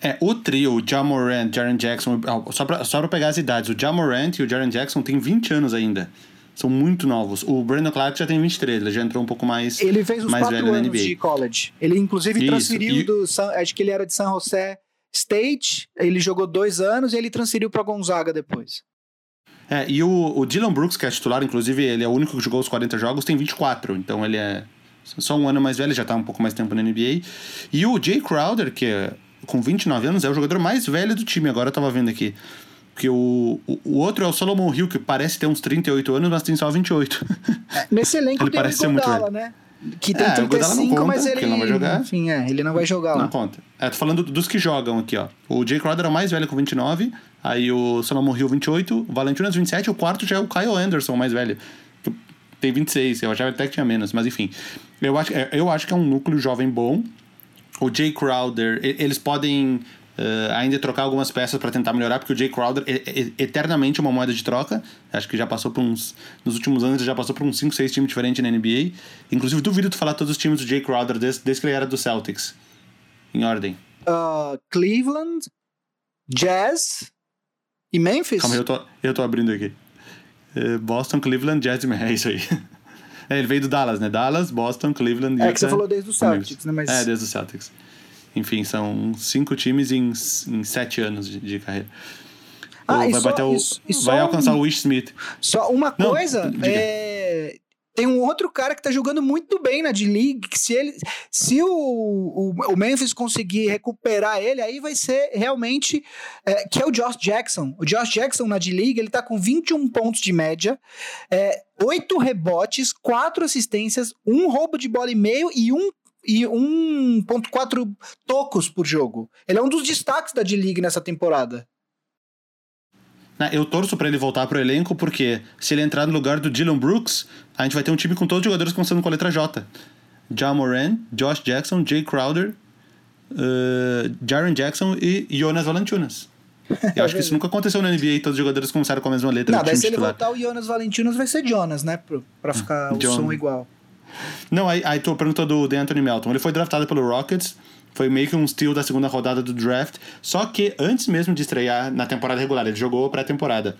É, o trio, o Jamorant, Jaren Jackson, só pra, só pra pegar as idades, o Jamorant e o Jaren Jackson têm 20 anos ainda. São muito novos. O Brandon Clark já tem 23, ele já entrou um pouco mais Ele fez os mais quatro velho anos de college. Ele, inclusive, Isso, transferiu e- do... Acho que ele era de San José State, ele jogou dois anos e ele transferiu para Gonzaga depois. É, e o, o Dylan Brooks, que é titular, inclusive, ele é o único que jogou os 40 jogos, tem 24. Então ele é só um ano mais velho, já tá um pouco mais tempo na NBA. E o Jay Crowder, que é, com 29 anos, é o jogador mais velho do time, agora eu tava vendo aqui. Porque o, o, outro é o Solomon Hill, que parece ter uns 38 anos, mas tem só 28. Nesse elenco Ele tem parece ser o muito Godala, velho. né? Que tem É, o Iguodala não 35, conta, mas ele ele não vai jogar. Enfim, é, ele não vai jogar lá. Não conta. É, tô falando dos que jogam aqui, ó. O Jay Crowder é o mais velho com 29, aí o Solomon Hill 28, o Valentinas 27, o quarto já é o Kyle Anderson, o mais velho. Tem 26, eu achava até que tinha menos, mas enfim. Eu acho, é, eu acho que é um núcleo jovem bom. O Jay Crowder, eles podem eh, ainda trocar algumas peças para tentar melhorar, porque o Jay Crowder é, é eternamente uma moeda de troca. Acho que já passou por uns. Nos últimos anos ele já passou por uns 5, 6 times diferentes na NBA. Inclusive, duvido tu falar todos os times do Jay Crowder desde, desde que ele era do Celtics. Em ordem. Ah, Cleveland, Jazz e Memphis? Calma eu tô, eu tô abrindo aqui. Eh, Boston, Cleveland, Jazz e Memphis. É isso aí. (laughs) É, ele veio do Dallas, né? Dallas, Boston, Cleveland, É que você falou desde o Celtics, né? Mas... É, desde o Celtics. Enfim, são cinco times em, em sete anos de, de carreira. Ah, vai só- o, e e vai um- alcançar o Wish Smith. Só uma Não, coisa, diga. é, tem um outro cara que tá jogando muito bem na D-League, que se ele se o, o, o Memphis conseguir recuperar ele, aí vai ser realmente é, que é o Josh Jackson. O Josh Jackson na D-League, ele tá com 21 pontos de média, é, 8 rebotes, 4 assistências, um roubo de bola e meio e um e 1.4 tocos por jogo. Ele é um dos destaques da D-League nessa temporada. Né, Eu torço pra ele voltar pro elenco, porque se ele entrar no lugar do Dylan Brooks, a gente vai ter um time com todos os jogadores começando com a letra J. Ja Moran, Josh Jackson, Jay Crowder, uh, Jaren Jackson e Jonas Valanciunas. (laughs) Eu acho que isso nunca aconteceu na NBA, todos os jogadores começaram com a mesma letra Não, daí se ele titular. voltar o Jonas Valentinos vai ser Jonas, né? Pra ficar o John. som igual. Não, aí, aí tu perguntou do Anthony Melton. Ele foi draftado pelo Rockets, foi meio que um steal da segunda rodada do draft. Só que antes mesmo de estrear na temporada regular, ele jogou pré-temporada.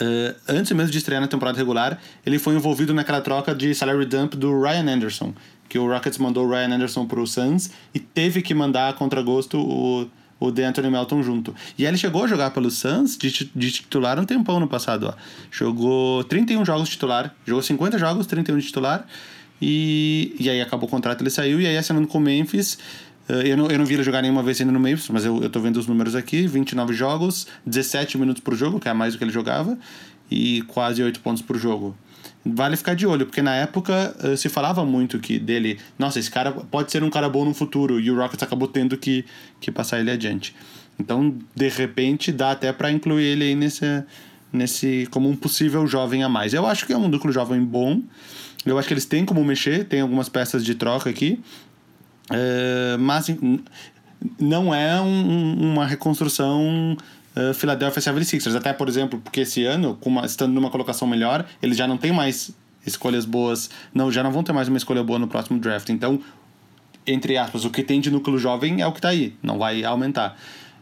Eh, antes mesmo de estrear na temporada regular, ele foi envolvido naquela troca de salary dump do Ryan Anderson, que o Rockets mandou o Ryan Anderson pro Suns e teve que mandar a contragosto o, o de Anthony Melton junto. E ele chegou a jogar pelo Suns de, de titular um tempão no passado. Ó. Jogou 31 jogos titular, jogou 50 jogos, 31 de titular. E, e aí acabou o contrato, ele saiu, e aí assinando com o Memphis. Eh, Eu não, eu não vi ele jogar nenhuma vez ainda no Memphis, mas eu, eu tô vendo os números aqui: 29 jogos, 17 minutos por jogo, que é mais do que ele jogava, e quase 8 pontos por jogo. Vale ficar de olho, porque na época eh, se falava muito que dele, nossa, esse cara pode ser um cara bom no futuro, e o Rockets acabou tendo que, que passar ele adiante. Então, de repente, dá até para incluir ele aí nesse, nesse como um possível jovem a mais. Eu acho que é um núcleo jovem bom. Eu acho que eles têm como mexer, tem algumas peças de troca aqui. É, mas não é um- uma reconstrução uh, Philadelphia 76ers. Até, por exemplo, porque esse ano, uma- estando numa colocação melhor, eles já não têm mais escolhas boas. Não, já não vão ter mais uma escolha boa no próximo draft. Então, entre aspas, o que tem de núcleo jovem é o que tá aí, não vai aumentar.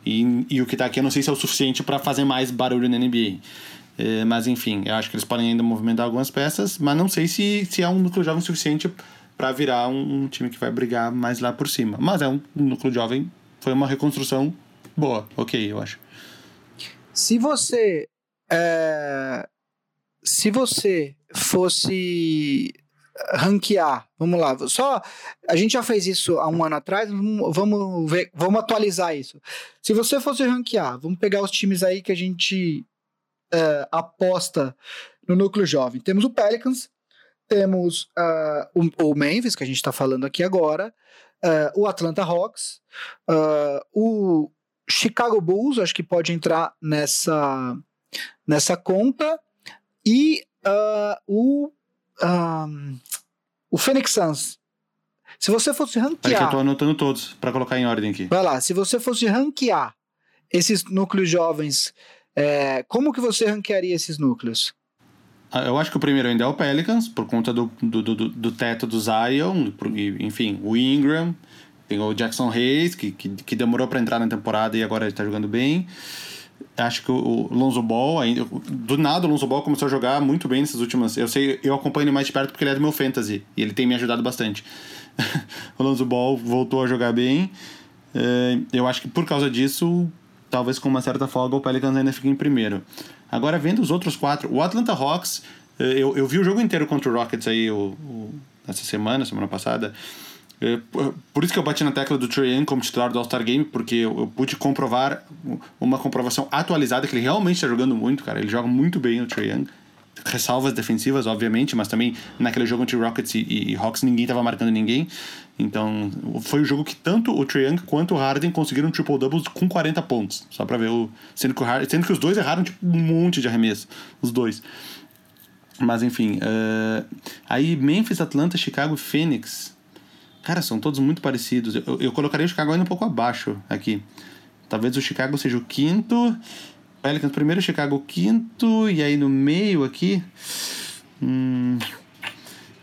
E, e o que tá aqui eu não sei se é o suficiente para fazer mais barulho na NBA. É, mas enfim, eu acho que eles podem ainda movimentar algumas peças, mas não sei se, se é um núcleo jovem suficiente para virar um, um time que vai brigar mais lá por cima. Mas é um, núcleo jovem, foi uma reconstrução boa, ok, eu acho. Se você é, se você fosse ranquear, vamos lá, só a gente já fez isso há um ano atrás, vamos ver, vamos atualizar isso. Se você fosse ranquear, vamos pegar os times aí que a gente é, aposta no núcleo jovem. Temos o Pelicans, temos uh, o, o, Memphis, que a gente está falando aqui agora, uh, o Atlanta Hawks, uh, o Chicago Bulls, acho que pode entrar nessa, nessa conta, e o um, o Phoenix Suns. Se você fosse ranquear. Peraí que eu tô anotando todos para colocar em ordem aqui. Vai lá, se você fosse ranquear esses núcleos jovens, é, como que você ranquearia esses núcleos? Ah, eu acho que o primeiro ainda é o Pelicans, por conta do, do, do, do teto do Zion, enfim, o Ingram, tem o Jackson Hayes, que, que, que demorou para entrar na temporada e agora ele tá jogando bem acho que o Lonzo Ball, ainda, do nada o Lonzo Ball começou a jogar muito bem nessas últimas. Eu sei, eu acompanho ele mais de perto porque ele é do meu fantasy e ele tem me ajudado bastante. (laughs) o Lonzo Ball voltou a jogar bem. É, eu acho que por causa disso, talvez com uma certa folga, o Pelicans ainda fique em primeiro. Agora, vendo os outros quatro, o Atlanta Hawks, é, eu, eu vi o jogo inteiro contra o Rockets aí o, o, essa semana, semana passada. É, por isso que eu bati na tecla do Trey Young como titular do All-Star Game, porque eu, pude comprovar uma comprovação atualizada que ele realmente está jogando muito, cara. Ele joga muito bem o Trey Young. Ressalvas defensivas, obviamente, mas também naquele jogo entre Rockets e, e Hawks ninguém estava marcando ninguém. Então, foi o jogo que tanto o Trey Young quanto o Harden conseguiram triple-doubles com 40 pontos. Só pra ver o. Sendo que, o Harden, sendo que os dois erraram tipo, um monte de arremesso. Os dois. Mas enfim. Uh, aí, Memphis, Atlanta, Chicago e Phoenix Cara, são todos muito parecidos. Eu, eu colocaria o Chicago ainda um pouco abaixo aqui. Talvez o Chicago seja o quinto. Pelicans primeiro, Chicago quinto. E aí no meio aqui. Hum,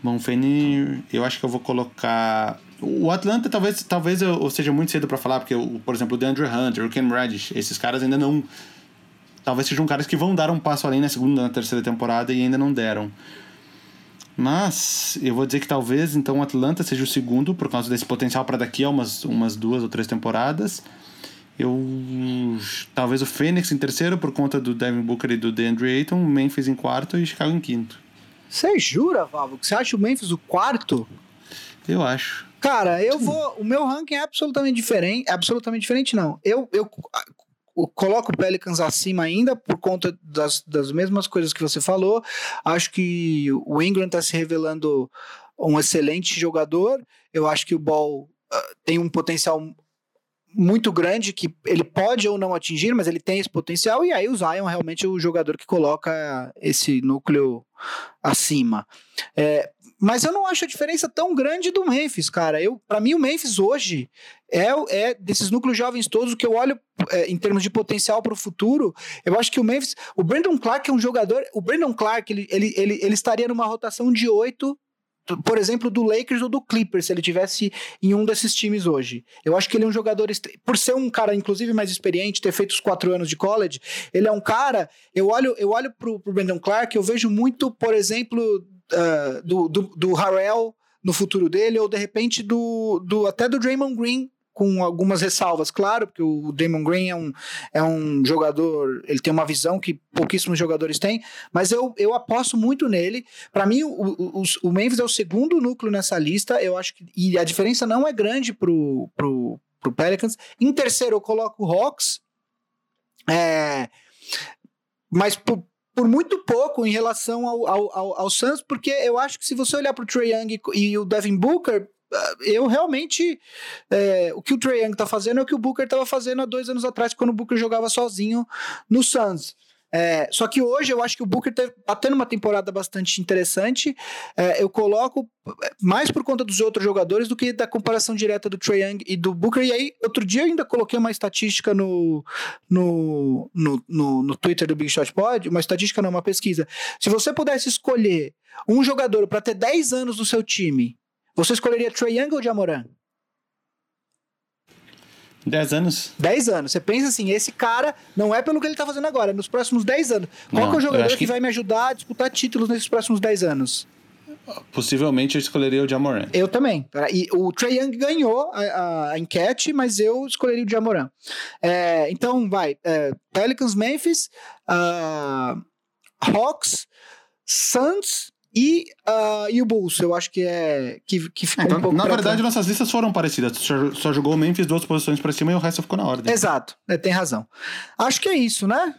bom, Feni, eu acho que eu vou colocar. O Atlanta talvez, talvez eu, seja muito cedo para falar, porque, por exemplo, o DeAndre Hunter, o Ken Reddish, esses caras ainda não. Talvez sejam caras que vão dar um passo além na segunda na terceira temporada e ainda não deram. Mas eu vou dizer que talvez então o Atlanta seja o segundo por causa desse potencial para daqui a umas, umas duas ou três temporadas. Eu talvez o Phoenix em terceiro por conta do Devin Booker e do DeAndre Ayton, Memphis em quarto e Chicago em quinto. Você jura, Vavo, que você acha o Memphis o quarto? Eu acho. Cara, eu vou. O meu ranking é absolutamente diferente. Absolutamente diferente, não. Eu, eu coloco o Pelicans acima ainda por conta das, das mesmas coisas que você falou. Acho que o Ingram está se revelando um excelente jogador. Eu acho que o Ball uh, tem um potencial muito grande que ele pode ou não atingir, mas ele tem esse potencial. E aí o Zion realmente é o jogador que coloca esse núcleo acima. É, mas eu não acho a diferença tão grande do Memphis, cara. Eu, para mim, o Memphis hoje é, é desses núcleos jovens todos que eu olho é, em termos de potencial para o futuro. Eu acho que o Memphis, o Brandon Clark é um jogador. O Brandon Clark ele, ele, ele, ele estaria numa rotação de oito por exemplo, do Lakers ou do Clippers, se ele tivesse em um desses times hoje. Eu acho que ele é um jogador, por ser um cara, inclusive, mais experiente, ter feito os quatro anos de college, ele é um cara. Eu olho, eu olho pro, pro Brandon Clark, eu vejo muito, por exemplo, uh, do, do, do Harrell no futuro dele, ou de repente do, do até do Draymond Green com algumas ressalvas, claro, porque o Draymond Green é um, é um jogador, ele tem uma visão que pouquíssimos jogadores têm, mas eu, eu aposto muito nele. Para mim, o, o, o, Memphis é o segundo núcleo nessa lista, eu acho que, e a diferença não é grande pro, pro, pro Pelicans. Em terceiro, eu coloco o Hawks, é, mas por, por muito pouco em relação ao, ao, ao, ao Suns, porque eu acho que se você olhar para o Trae Young e, e, o Devin Booker, eu realmente. É, o que o Trae Young está fazendo é o que o Booker estava fazendo há dois anos atrás, quando o Booker jogava sozinho no Suns. É, só que hoje eu acho que o Booker está tendo uma temporada bastante interessante. É, eu coloco mais por conta dos outros jogadores do que da comparação direta do Trae Young e do Booker. E aí, outro dia eu ainda coloquei uma estatística no, no, no, no, no Twitter do Big Shot Pod, uma estatística não, uma pesquisa. Se você pudesse escolher um jogador para ter 10 anos no seu time, você escolheria Trae Young ou Jamoran? 10 anos. 10 anos. Você pensa assim, esse cara não é pelo que ele tá fazendo agora, é nos próximos 10 anos. Qual não, é o jogador que... que... vai me ajudar a disputar títulos nesses próximos 10 anos? Possivelmente eu escolheria o Jamoran. Eu também. E o Trey Young ganhou a, a, a enquete, mas eu escolheria o Jamoran. É, então, vai. É, Pelicans, Memphis, uh, Hawks, Suns e, uh, e o Bulls. Eu acho que é. Que, que ficou Então, um pouco na verdade, trás. nossas listas foram parecidas. Tu Só, só jogou o Memphis duas posições pra cima e o resto ficou na ordem. Exato, é, tem razão. Acho que é isso, né?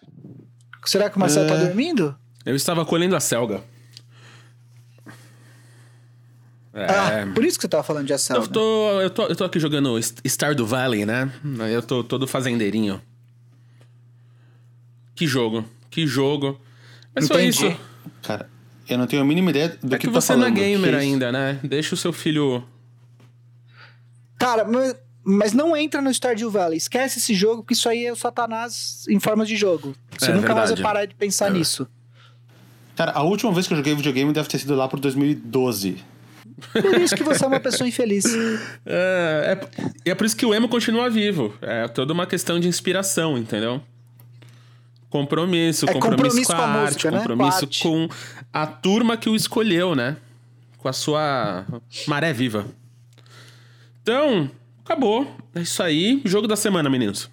Será que o Marcelo tá É. dormindo? Eu estava colhendo a selga. É. Ah, por isso que você tava falando de ação. eu, tô, eu, tô, eu tô aqui jogando Stardew Valley, né? Eu tô todo fazendeirinho. Que jogo, que jogo. Mas só isso. Cara, eu não tenho a mínima ideia do É que, que tá você não é falando. gamer ainda, né? Deixa o seu filho. Cara, mas, mas não entra no Stardew Valley. Esquece esse jogo, porque isso aí é o Satanás em formas de jogo. Você É, nunca mais verdade. vai parar de pensar nisso. Cara, a última vez que eu joguei videogame deve ter sido lá por 2012. Por isso que você é uma pessoa infeliz. (laughs) É, é, e é por isso que o emo continua vivo. É toda uma questão de inspiração, entendeu? Compromisso, É compromisso, compromisso com a, com a arte, música, né? compromisso Com a com a turma que o escolheu, né? Com a sua maré viva. Então, acabou. É isso aí. Jogo da semana, meninos.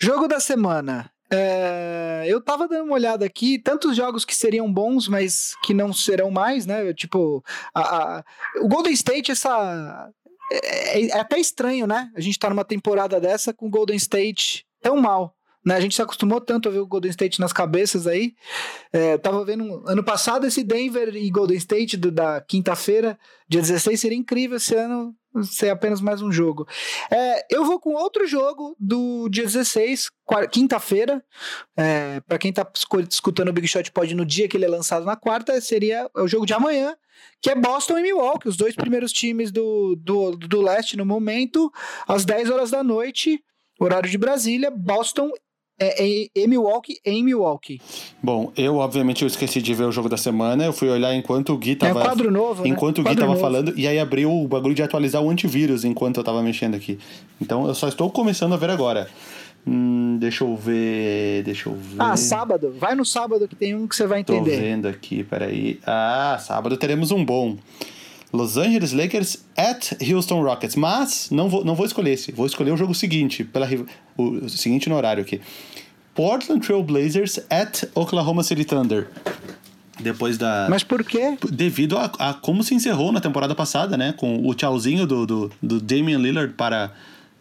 Jogo da semana. É, eu tava dando uma olhada aqui, tantos jogos que seriam bons, mas que não serão mais, né? Tipo, a- a- o Golden State, essa. É, é- até estranho, né? A gente tá numa temporada dessa com o Golden State tão mal. Né? A gente se acostumou tanto a ver o Golden State nas cabeças aí. É, tava vendo ano passado esse Denver e Golden State do- da quinta-feira, dia 16, seria incrível esse ano ser apenas mais um jogo. É, eu vou com outro jogo do dia 16, quar- quinta-feira. É, para quem tá escutando o Big Shot pode no dia que ele é lançado na quarta, seria o jogo de amanhã, que é Boston e Milwaukee, os dois primeiros times do, do, do leste no momento, às 10 horas da noite, horário de Brasília, Boston é, é, e Milwaukee em Milwaukee. Bom, eu obviamente eu esqueci de ver o jogo da semana. Eu fui olhar enquanto o Gui É um tava. quadro novo, né? Enquanto o Gui Quadro tava novo. falando, e aí abriu o bagulho de atualizar o antivírus enquanto eu tava mexendo aqui. Então eu só estou começando a ver agora. Hum, deixa eu ver. Deixa eu ver. Ah, sábado. Vai no sábado que tem um que você vai Tô entender. vendo aqui, peraí. Ah, sábado teremos um bom. Los Angeles Lakers at Houston Rockets. Mas não vou, não vou escolher esse. Vou escolher o jogo seguinte, pela, o, o seguinte no horário aqui. Portland Trail Blazers at Oklahoma City Thunder. Depois da. Mas por quê? Devido a, a como se encerrou na temporada passada, né? Com o tchauzinho do, do, do Damian Lillard para,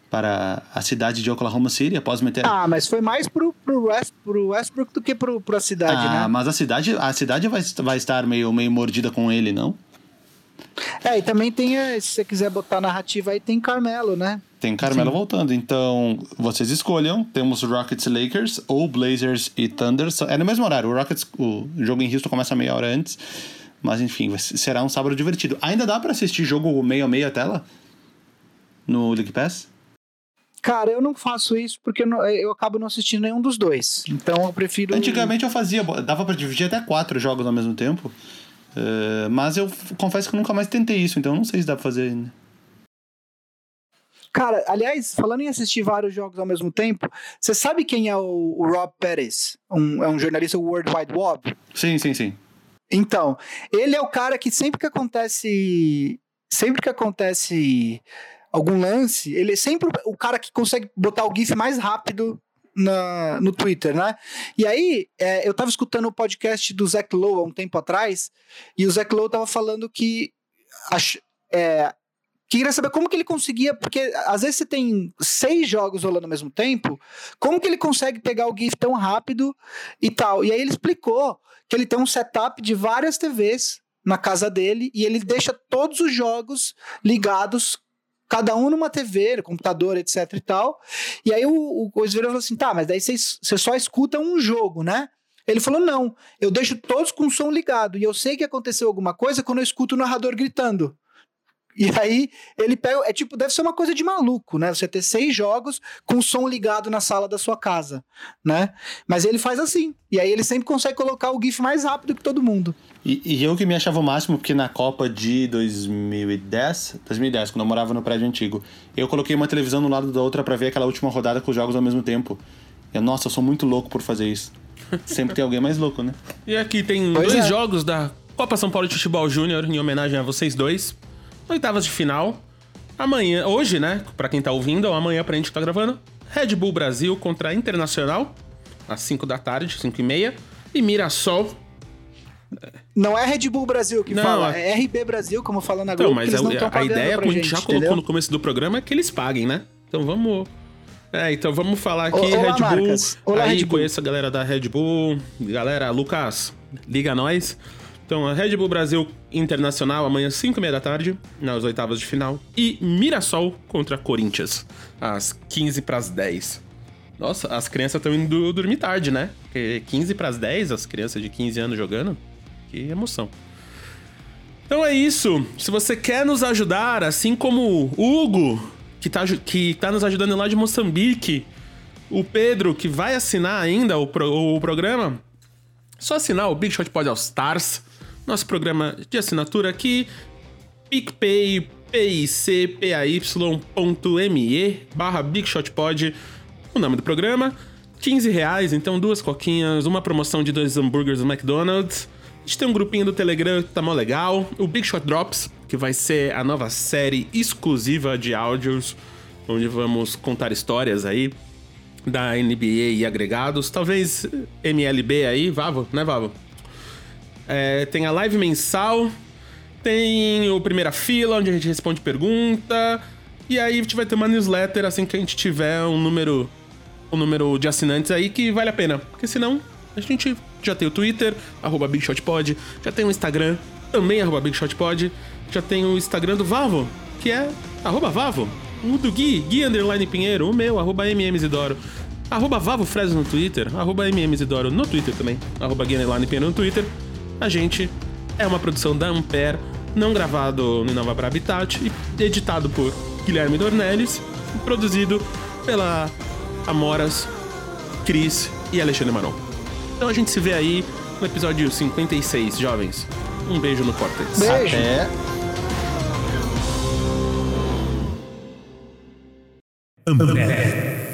para a cidade de Oklahoma City, após meter. Ah, mas foi mais pro, pro, West, pro Westbrook do que pro, pro a cidade, Ah, né? mas a cidade, a cidade vai, vai estar meio, meio mordida com ele, não? É, e também tem, eh, se você quiser botar narrativa aí, tem Carmelo, né? Tem Carmelo voltando. Então, vocês escolham. Temos Rockets Lakers ou Blazers e Thunder. É no mesmo horário. O Rockets, o jogo em Houston começa meia hora antes. Mas enfim, será um sábado divertido. Ainda dá pra assistir jogo meio a meio a tela? No League Pass? Cara, eu não faço isso porque eu, não- eu acabo não assistindo nenhum dos dois. Então eu prefiro. Antigamente eu fazia, dava pra dividir até quatro jogos ao mesmo tempo. Eh, mas eu confesso que eu nunca mais tentei isso, então não sei se dá pra fazer ainda. Cara, aliás, falando em assistir vários jogos ao mesmo tempo, você sabe quem é o, o Rob Pérez? Um, é um jornalista World Wide Web? Sim, sim, sim. Então, ele é o cara que sempre que acontece. Sempre que acontece algum lance, ele é sempre o cara que consegue botar o GIF mais rápido na, no Twitter, né? E aí, é, eu tava escutando o podcast do Zach Lowe há um tempo atrás, e o Zach Lowe tava falando que. ach- é, queria saber como que ele conseguia, porque às vezes você tem seis jogos rolando ao mesmo tempo, como que ele consegue pegar o GIF tão rápido e tal. E aí ele explicou que ele tem um setup de várias TVs na casa dele e ele deixa todos os jogos ligados, cada um numa TV, computador, etc e tal. E aí o, o, falou assim: tá, mas daí você só escuta um jogo, né? Ele falou: não, eu deixo todos com o som ligado e eu sei que aconteceu alguma coisa quando eu escuto o narrador gritando. E aí ele pega. É tipo, deve ser uma coisa de maluco, né? Você ter seis jogos com o som ligado na sala da sua casa, né? Mas ele faz assim. E aí ele sempre consegue colocar o GIF mais rápido que todo mundo. E, e eu que me achava o máximo, porque na Copa de 2010, 2010, quando eu morava no prédio antigo, eu coloquei uma televisão no lado da outra pra ver aquela última rodada com os jogos ao mesmo tempo. Eu, nossa, eu sou muito louco por fazer isso. Sempre tem alguém mais louco, né? E aqui tem Pois dois é. jogos da Copa São Paulo de Futebol Júnior em homenagem a vocês dois. Oitavas de final. Amanhã, hoje, né? Pra quem tá ouvindo, ou amanhã pra gente que tá gravando. Red Bull Brasil contra Internacional. às 5 da tarde, 5 e meia. E Mirassol. Não é Red Bull Brasil que Não, fala, é- é RB Brasil, como fala na Então, mas não a, ideia, como a gente já colocou entendeu? no começo do programa, é que eles paguem, né? Então vamos. É, então vamos falar aqui, olá, Red Bull. marcas. Olá, aí Red Bull. conheço a galera da Red Bull. Galera, Lucas, liga nós. Então, a Red Bull Brasil Internacional, amanhã, 5 e meia da tarde, nas oitavas de final. E Mirassol contra Corinthians, às 15 para as 10. Nossa, as crianças estão indo dormir tarde, né? Porque 15 para as 10, as crianças de 15 anos jogando. Que emoção. Então é isso. Se você quer nos ajudar, assim como o Hugo, que tá, aju- que tá nos ajudando lá de Moçambique, o Pedro, que vai assinar ainda o, pro- o programa, só assinar o Big Shot Pod All Stars, nosso programa de assinatura aqui, PicPay, picpay.me barra Big Shot Pod, o nome do programa. 15 reais, então duas coquinhas, uma promoção de dois hambúrgueres do McDonald's. A gente tem um grupinho do Telegram que tá mó legal. O Big Shot Drops, que vai ser a nova série exclusiva de áudios, onde vamos contar histórias aí da NBA e agregados. Talvez MLB aí, Vavo, né, Vavo? É, tem a live mensal, tem o Primeira Fila, onde a gente responde pergunta. E aí a gente vai ter uma newsletter assim que a gente tiver um número, um número de assinantes aí que vale a pena. Porque senão a gente já tem o Twitter, arroba BigShotPod, já tem o Instagram, também arroba BigShotPod, já tem o Instagram do Vavo, que é arroba Vavo. O do Gui, Gui Underline Pinheiro, o meu, arroba MMZidoro. Arroba Vavo Fresno no Twitter, arroba MMZidoro no Twitter também, arroba Gui Underline Pinheiro no Twitter. A gente é uma produção da Ampere, não gravado no Nova Pra Habitat e editado por Guilherme Dornelles, produzido pela Amoras, Cris e Alexandre Maron. Então a gente se vê aí no episódio 56, jovens. Um beijo no Cortex. Beijo. É. Ambev.